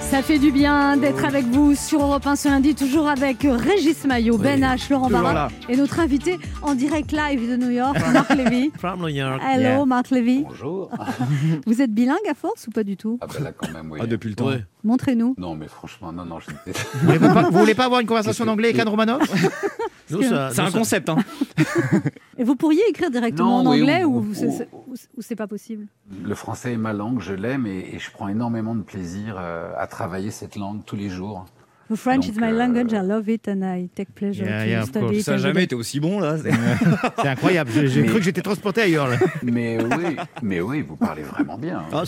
Ça fait du bien d'être avec vous sur Europe 1 ce lundi, toujours avec Régis Maillot, Ben H, Laurent Barra et notre invité en direct live de New York, Marc Lévy. From New York. Hello, Yeah. Marc Lévy. Bonjour. [laughs] Vous êtes bilingue à force ou pas du tout? Ah ben là quand même, oui. Ah, depuis le temps. Ouais. Montrez-nous. Non mais franchement, non, non, je Vous voulez pas, vous voulez pas avoir une conversation en anglais avec Anne Romanoff? ça- [laughs] C'est un concept. Hein. [laughs] Et vous pourriez écrire directement Non, en anglais ou- ou, ou- c'est- ou- c'est- ou- ou c'est pas possible? Le français est ma langue, je l'aime et, et je prends énormément de plaisir euh, à travailler cette langue tous les jours. The French Donc, is my euh, language, I love it and I take pleasure Yeah, to yeah, study it. Ça n'a jamais été aussi bon là. [laughs] C'est- incroyable. J'ai j'ai Mais- cru que j'étais transporté ailleurs. là. Mais oui, mais oui, vous parlez vraiment bien. hein. Ah,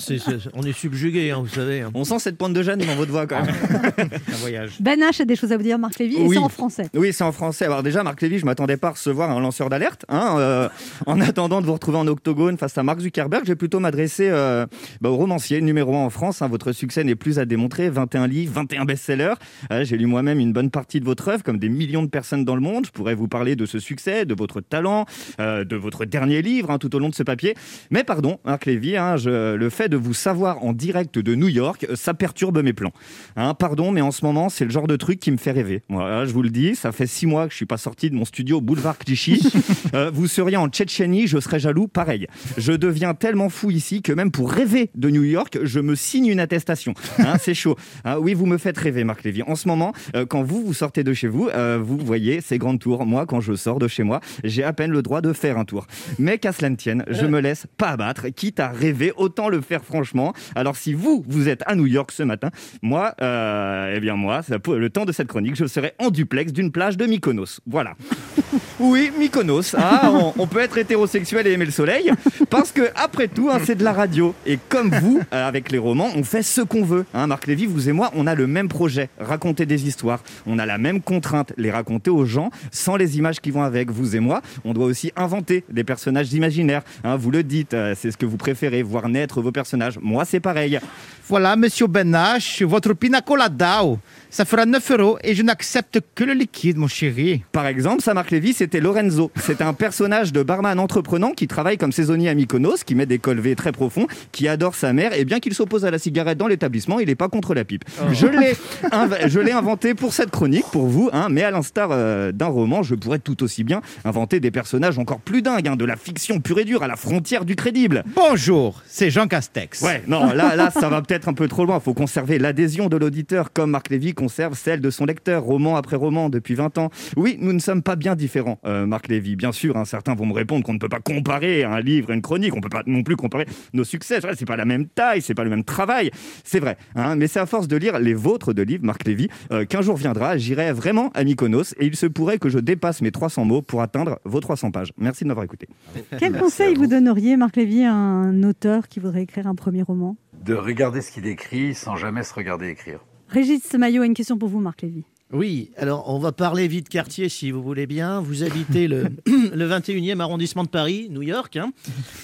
on est subjugué, hein, vous savez. hein. On sent cette pointe de Jeanne dans votre voix quand même. [laughs] Un voyage. Ben H a des choses à vous dire, Marc Lévy, et c'est en français. Oui, c'est en français. Alors déjà, Marc Lévy, je m'attendais pas à recevoir un lanceur d'alerte. hein, euh, en [laughs] attendant de vous retrouver en octogone face à Mark Zuckerberg, je vais plutôt m'adresser euh, bah, au romancier numéro 1 en France. hein. votre succès n'est plus à démontrer. 21 livres, 21 best-sellers. Euh, J'ai lu moi-même une bonne partie de votre œuvre, comme des millions de personnes dans le monde. Je pourrais vous parler de ce succès, de votre talent, euh, de votre dernier livre, hein, tout au long de ce papier. Mais pardon, Marc Lévy, hein, je- le fait de vous savoir en direct de New York, euh, ça perturbe mes plans. Hein, pardon, mais en ce moment, c'est le genre de truc qui me fait rêver. Voilà, je vous le dis, ça fait six mois que je suis pas sorti de mon studio boulevard Clichy. [laughs] Euh, vous seriez en Tchétchénie, je serais jaloux, pareil. Je deviens tellement fou ici que même pour rêver de New York, je me signe une attestation. Hein, c'est chaud. Hein, oui, vous me faites rêver, Marc Lévy. En ce moment, euh, quand vous vous sortez de chez vous, euh, vous voyez ces grandes tours. Moi, quand je sors de chez moi, j'ai à peine le droit de faire un tour. Mais qu'à cela ne tienne, je me laisse pas abattre. Quitte à rêver, autant le faire franchement. Alors si vous, vous êtes à New York ce matin, moi, euh, eh bien moi, le temps de cette chronique, je serai en duplex d'une plage de Mykonos. Voilà. [laughs] Oui, Mykonos. Ah, on, peut être hétérosexuel et aimer le soleil, parce que après tout, hein, c'est de la radio. Et comme vous, euh, avec les romans, on fait ce qu'on veut. Hein, Marc Lévy, vous et moi, on a le même projet, raconter des histoires. On a la même contrainte, les raconter aux gens, sans les images qui vont avec. Vous et moi, on doit aussi inventer des personnages imaginaires. Hein, vous le dites, euh, c'est ce que vous préférez, voir naître vos personnages. Moi, c'est pareil. Voilà, monsieur Ben H, votre pina colada, ça fera 9 euros et je n'accepte que le liquide, mon chéri. Par exemple, ça, Marc Lévy, c'était Lorenzo. C'est un personnage de barman entreprenant qui travaille comme saisonnier à Mykonos, qui met des colvés très profonds, qui adore sa mère, et bien qu'il s'oppose à la cigarette dans l'établissement, il n'est pas contre la pipe. Je l'ai je l'ai inventé pour cette chronique, pour vous, hein, mais à l'instar euh, d'un roman, je pourrais tout aussi bien inventer des personnages encore plus dingues, hein, de la fiction pure et dure à la frontière du crédible. Bonjour, c'est Jean Castex. Ouais, non, là, là, ça va peut-être un peu trop loin. Il faut conserver l'adhésion de l'auditeur comme Marc Lévy conserve celle de son lecteur, roman après roman, depuis 20 ans. Oui, nous ne sommes pas bien différents, euh, Marc Lévy. Bien sûr, hein, certains vont me répondre qu'on ne peut pas comparer un livre et une chronique, on ne peut pas non plus comparer nos succès. C'est pas la même taille, c'est pas le même travail, c'est vrai. hein, mais c'est à force de lire les vôtres de livres, Marc Lévy, euh, qu'un jour viendra, j'irai vraiment à Mykonos et il se pourrait que je dépasse mes 300 mots pour atteindre vos 300 pages. Merci de m'avoir écouté. Quel conseil vous donneriez, Marc Lévy, à un auteur qui voudrait écrire un premier roman? De regarder ce qu'il écrit sans jamais se regarder écrire. Régis Maillot a une question pour vous, Marc Lévy. Oui, alors on va parler vite quartier si vous voulez bien. Vous habitez le, [laughs] le 21e arrondissement de Paris, New York. hein.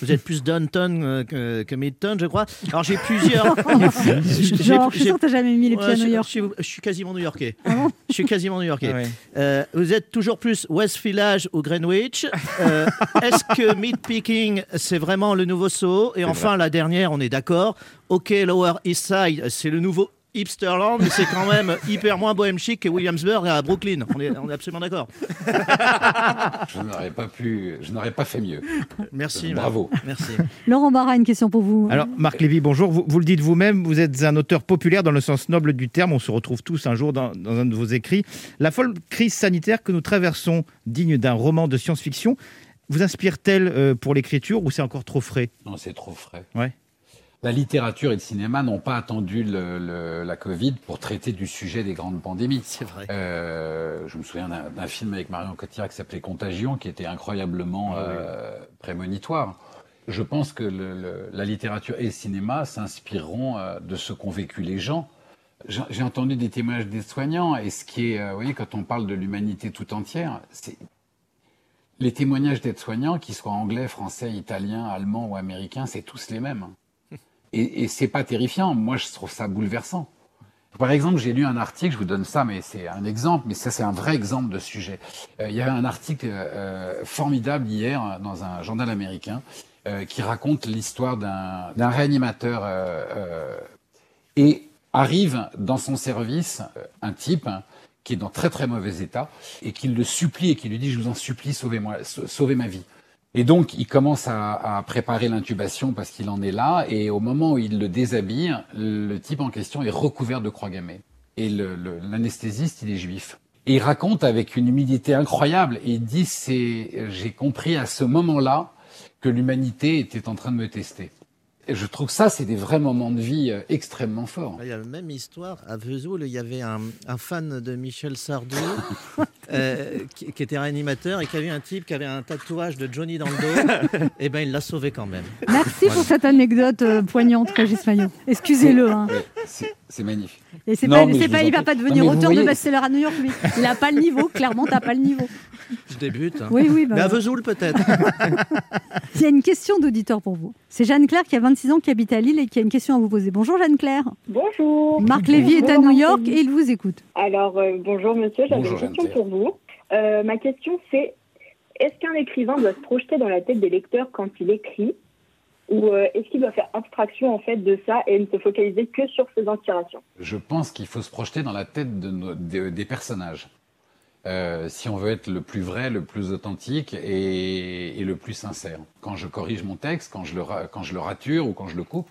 Vous êtes plus downtown euh, que, que midtown, je crois. Alors j'ai plusieurs. [laughs] J'ai- Genre, je suis sûr que jamais mis les pieds Ouais, à New je- York. Je, suis- je suis quasiment new-yorkais. bon je suis quasiment new-yorkais. Ah ouais. Euh, vous êtes toujours plus West Village ou Greenwich. Euh, Est-ce que Meat Picking, c'est vraiment le nouveau saut? Et enfin, la dernière, on est d'accord. OK, Lower East Side, c'est le nouveau Hipsterland, mais c'est quand même [laughs] hyper moins bohème chic que Williamsburg à Brooklyn. On est, on est absolument d'accord. [laughs] Je n'aurais pas pu, je n'aurais pas fait mieux. Merci. Bravo. Merci. Laurent Barra, une question pour vous. Alors, Marc Lévy, bonjour. Vous, vous le dites vous-même, vous êtes un auteur populaire dans le sens noble du terme. On se retrouve tous un jour dans, dans un de vos écrits. La folle crise sanitaire que nous traversons, digne d'un roman de science-fiction, vous inspire-t-elle euh, pour l'écriture ou c'est encore trop frais? Non, c'est trop frais. Ouais. La littérature et le cinéma n'ont pas attendu le- le- la Covid pour traiter du sujet des grandes pandémies. C'est vrai. Euh, je me souviens d'un film avec Marion Cotillard qui s'appelait Contagion, qui était incroyablement euh, prémonitoire. Je pense que le- la littérature et le cinéma s'inspireront euh, de ce qu'ont vécu les gens. J'ai entendu des témoignages des soignants, et ce qui est, vous voyez, quand on parle de l'humanité tout entière, c'est les témoignages d'aides-soignants, qu'ils soient anglais, français, italiens, allemands ou américains, c'est tous les mêmes. Et, c'est pas terrifiant. Moi, je trouve ça bouleversant. Par exemple, j'ai lu un article, je vous donne ça, mais c'est un exemple, mais ça, c'est un vrai exemple de sujet. Euh, il y avait un article euh, formidable hier euh, dans un journal américain euh, qui raconte l'histoire d'un réanimateur euh, euh, et arrive dans son service euh, un type hein, qui est dans très très mauvais état et qui le supplie et qui lui dit je vous en supplie sauvez-moi sa- sauvez ma vie et donc il commence à, préparer l'intubation parce qu'il en est là. Et au moment où il le déshabille le type en question est recouvert de croix gammées. Et l'anesthésiste il est juif. Et il raconte avec une humilité incroyable. Et il dit j'ai compris à ce moment-là que l'humanité était en train de me tester et je trouve que ça c'est des vrais moments de vie euh, extrêmement forts Il y a la même histoire à Vesoul. Il y avait un, un fan de Michel Sardou [laughs] euh, qui, qui était réanimateur et qui avait un type qui avait un tatouage de Johnny dans le dos. [laughs] et ben il l'a sauvé quand même. Merci pour cette anecdote euh, poignante, Régis Maillot. Excusez-le. hein. C'est- magnifique Et c'est Non, pas, pas, il va pas Non, devenir vous auteur de best-seller à New York, lui. Il a pas le niveau. Clairement, t'as pas le niveau. [laughs] Je débute. hein. Oui, oui, bah Mais à. Vesoul peut-être. [laughs] Il y a une question d'auditeur pour vous. C'est Jeanne-Claire qui a 26 ans, qui habite à Lille et qui a une question à vous poser. Bonjour Jeanne-Claire. Bonjour. Marc Lévy est à New York et il vous écoute. Alors, euh, bonjour monsieur, j'avais une question pour vous. Euh, ma question c'est, est-ce qu'un écrivain doit se projeter dans la tête des lecteurs quand il écrit? Ou euh, est-ce qu'il doit faire abstraction en fait de ça et ne se focaliser que sur ses inspirations? Je pense qu'il faut se projeter dans la tête de- des personnages. Euh, si on veut être le plus vrai, le plus authentique et, le plus sincère. Quand je corrige mon texte, quand je le, rature ou quand je le coupe,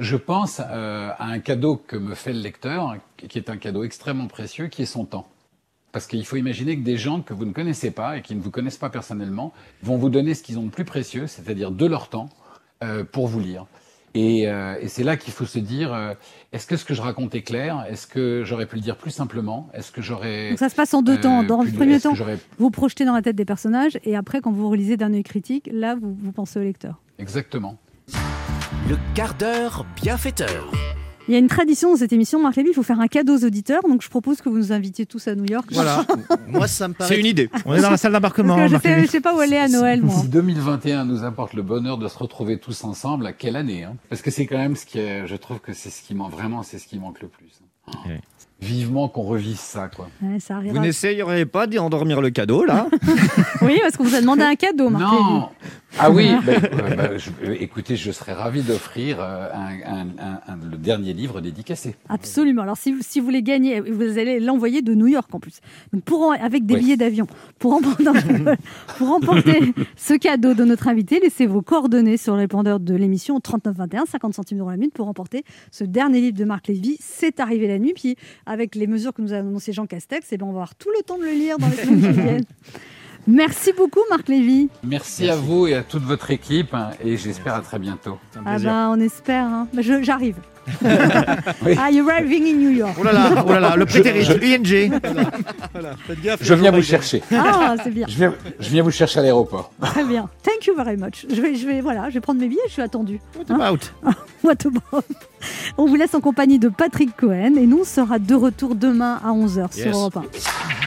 je pense euh, à un cadeau que me fait le lecteur, qui est un cadeau extrêmement précieux, qui est son temps. Parce qu'il faut imaginer que des gens que vous ne connaissez pas et qui ne vous connaissent pas personnellement vont vous donner ce qu'ils ont de plus précieux, c'est-à-dire de leur temps, euh, pour vous lire. Et, euh, et c'est là qu'il faut se dire, euh, est-ce que ce que je raconte est clair? Est-ce que j'aurais pu le dire plus simplement? Est-ce que j'aurais... Donc ça se passe en deux euh, temps. Dans le premier temps, vous projetez dans la tête des personnages et après, quand vous relisez d'un œil critique, là, vous, vous pensez au lecteur. Exactement. Le quart d'heure bienfaiteur. Il y a une tradition dans cette émission, Marc Lévy, il faut faire un cadeau aux auditeurs. Donc je propose que vous nous invitiez tous à New York. Voilà. [laughs] Moi ça me paraît. C'est une idée. [laughs] On est dans la salle d'embarquement. Je Marc sais, pas où aller à Noël, moi. Si 2021 nous apporte le bonheur de se retrouver tous ensemble, à quelle année hein? Parce que c'est quand même ce qui est, je trouve que c'est ce qui manque vraiment, c'est ce qui manque le plus. Vivement qu'on revive ça, quoi. Ouais, ça Vous arrivera. n'essayeriez pas d'y endormir le cadeau, là [laughs] Oui, parce qu'on vous a demandé un cadeau, Marc Lévy. Non, Ah oui, ben, euh, je- euh, écoutez, je serais ravi d'offrir euh, un- un- un- un- le dernier livre dédicacé. Absolument. Alors, si vous, si vous voulez gagner, vous allez l'envoyer de New York en plus. Donc, pour, en- avec des Oui. billets d'avion. Pour, remporter- pour remporter ce cadeau de notre invité, laissez vos coordonnées sur le répondeur de l'émission au 3921, 50 centimes d'euros la minute, pour remporter ce dernier livre de Marc Lévy. C'est arrivé la nuit. Puis, avec les mesures que nous a annoncé Jean Castex, eh ben, on va avoir tout le temps de le lire dans les semaines qui viennent. [laughs] Merci beaucoup, Marc Lévy. Merci, à vous et à toute votre équipe hein, et j'espère à très bientôt. Ah ben, on espère. hein. Ben, je- J'arrive. Are you arriving in New York Oh là là, oh là là, le prétérit, Je- ING. Je viens vous chercher. Ah, c'est bien. Je viens, je viens vous chercher à l'aéroport. Très bien. Thank you very much. Je vais, je vais, voilà, je vais prendre mes billets. Je suis attendu. What about? [laughs] What about? On vous laisse en compagnie de Patrick Cohen et nous on sera de retour demain à 11h sur Yes. Europe 1.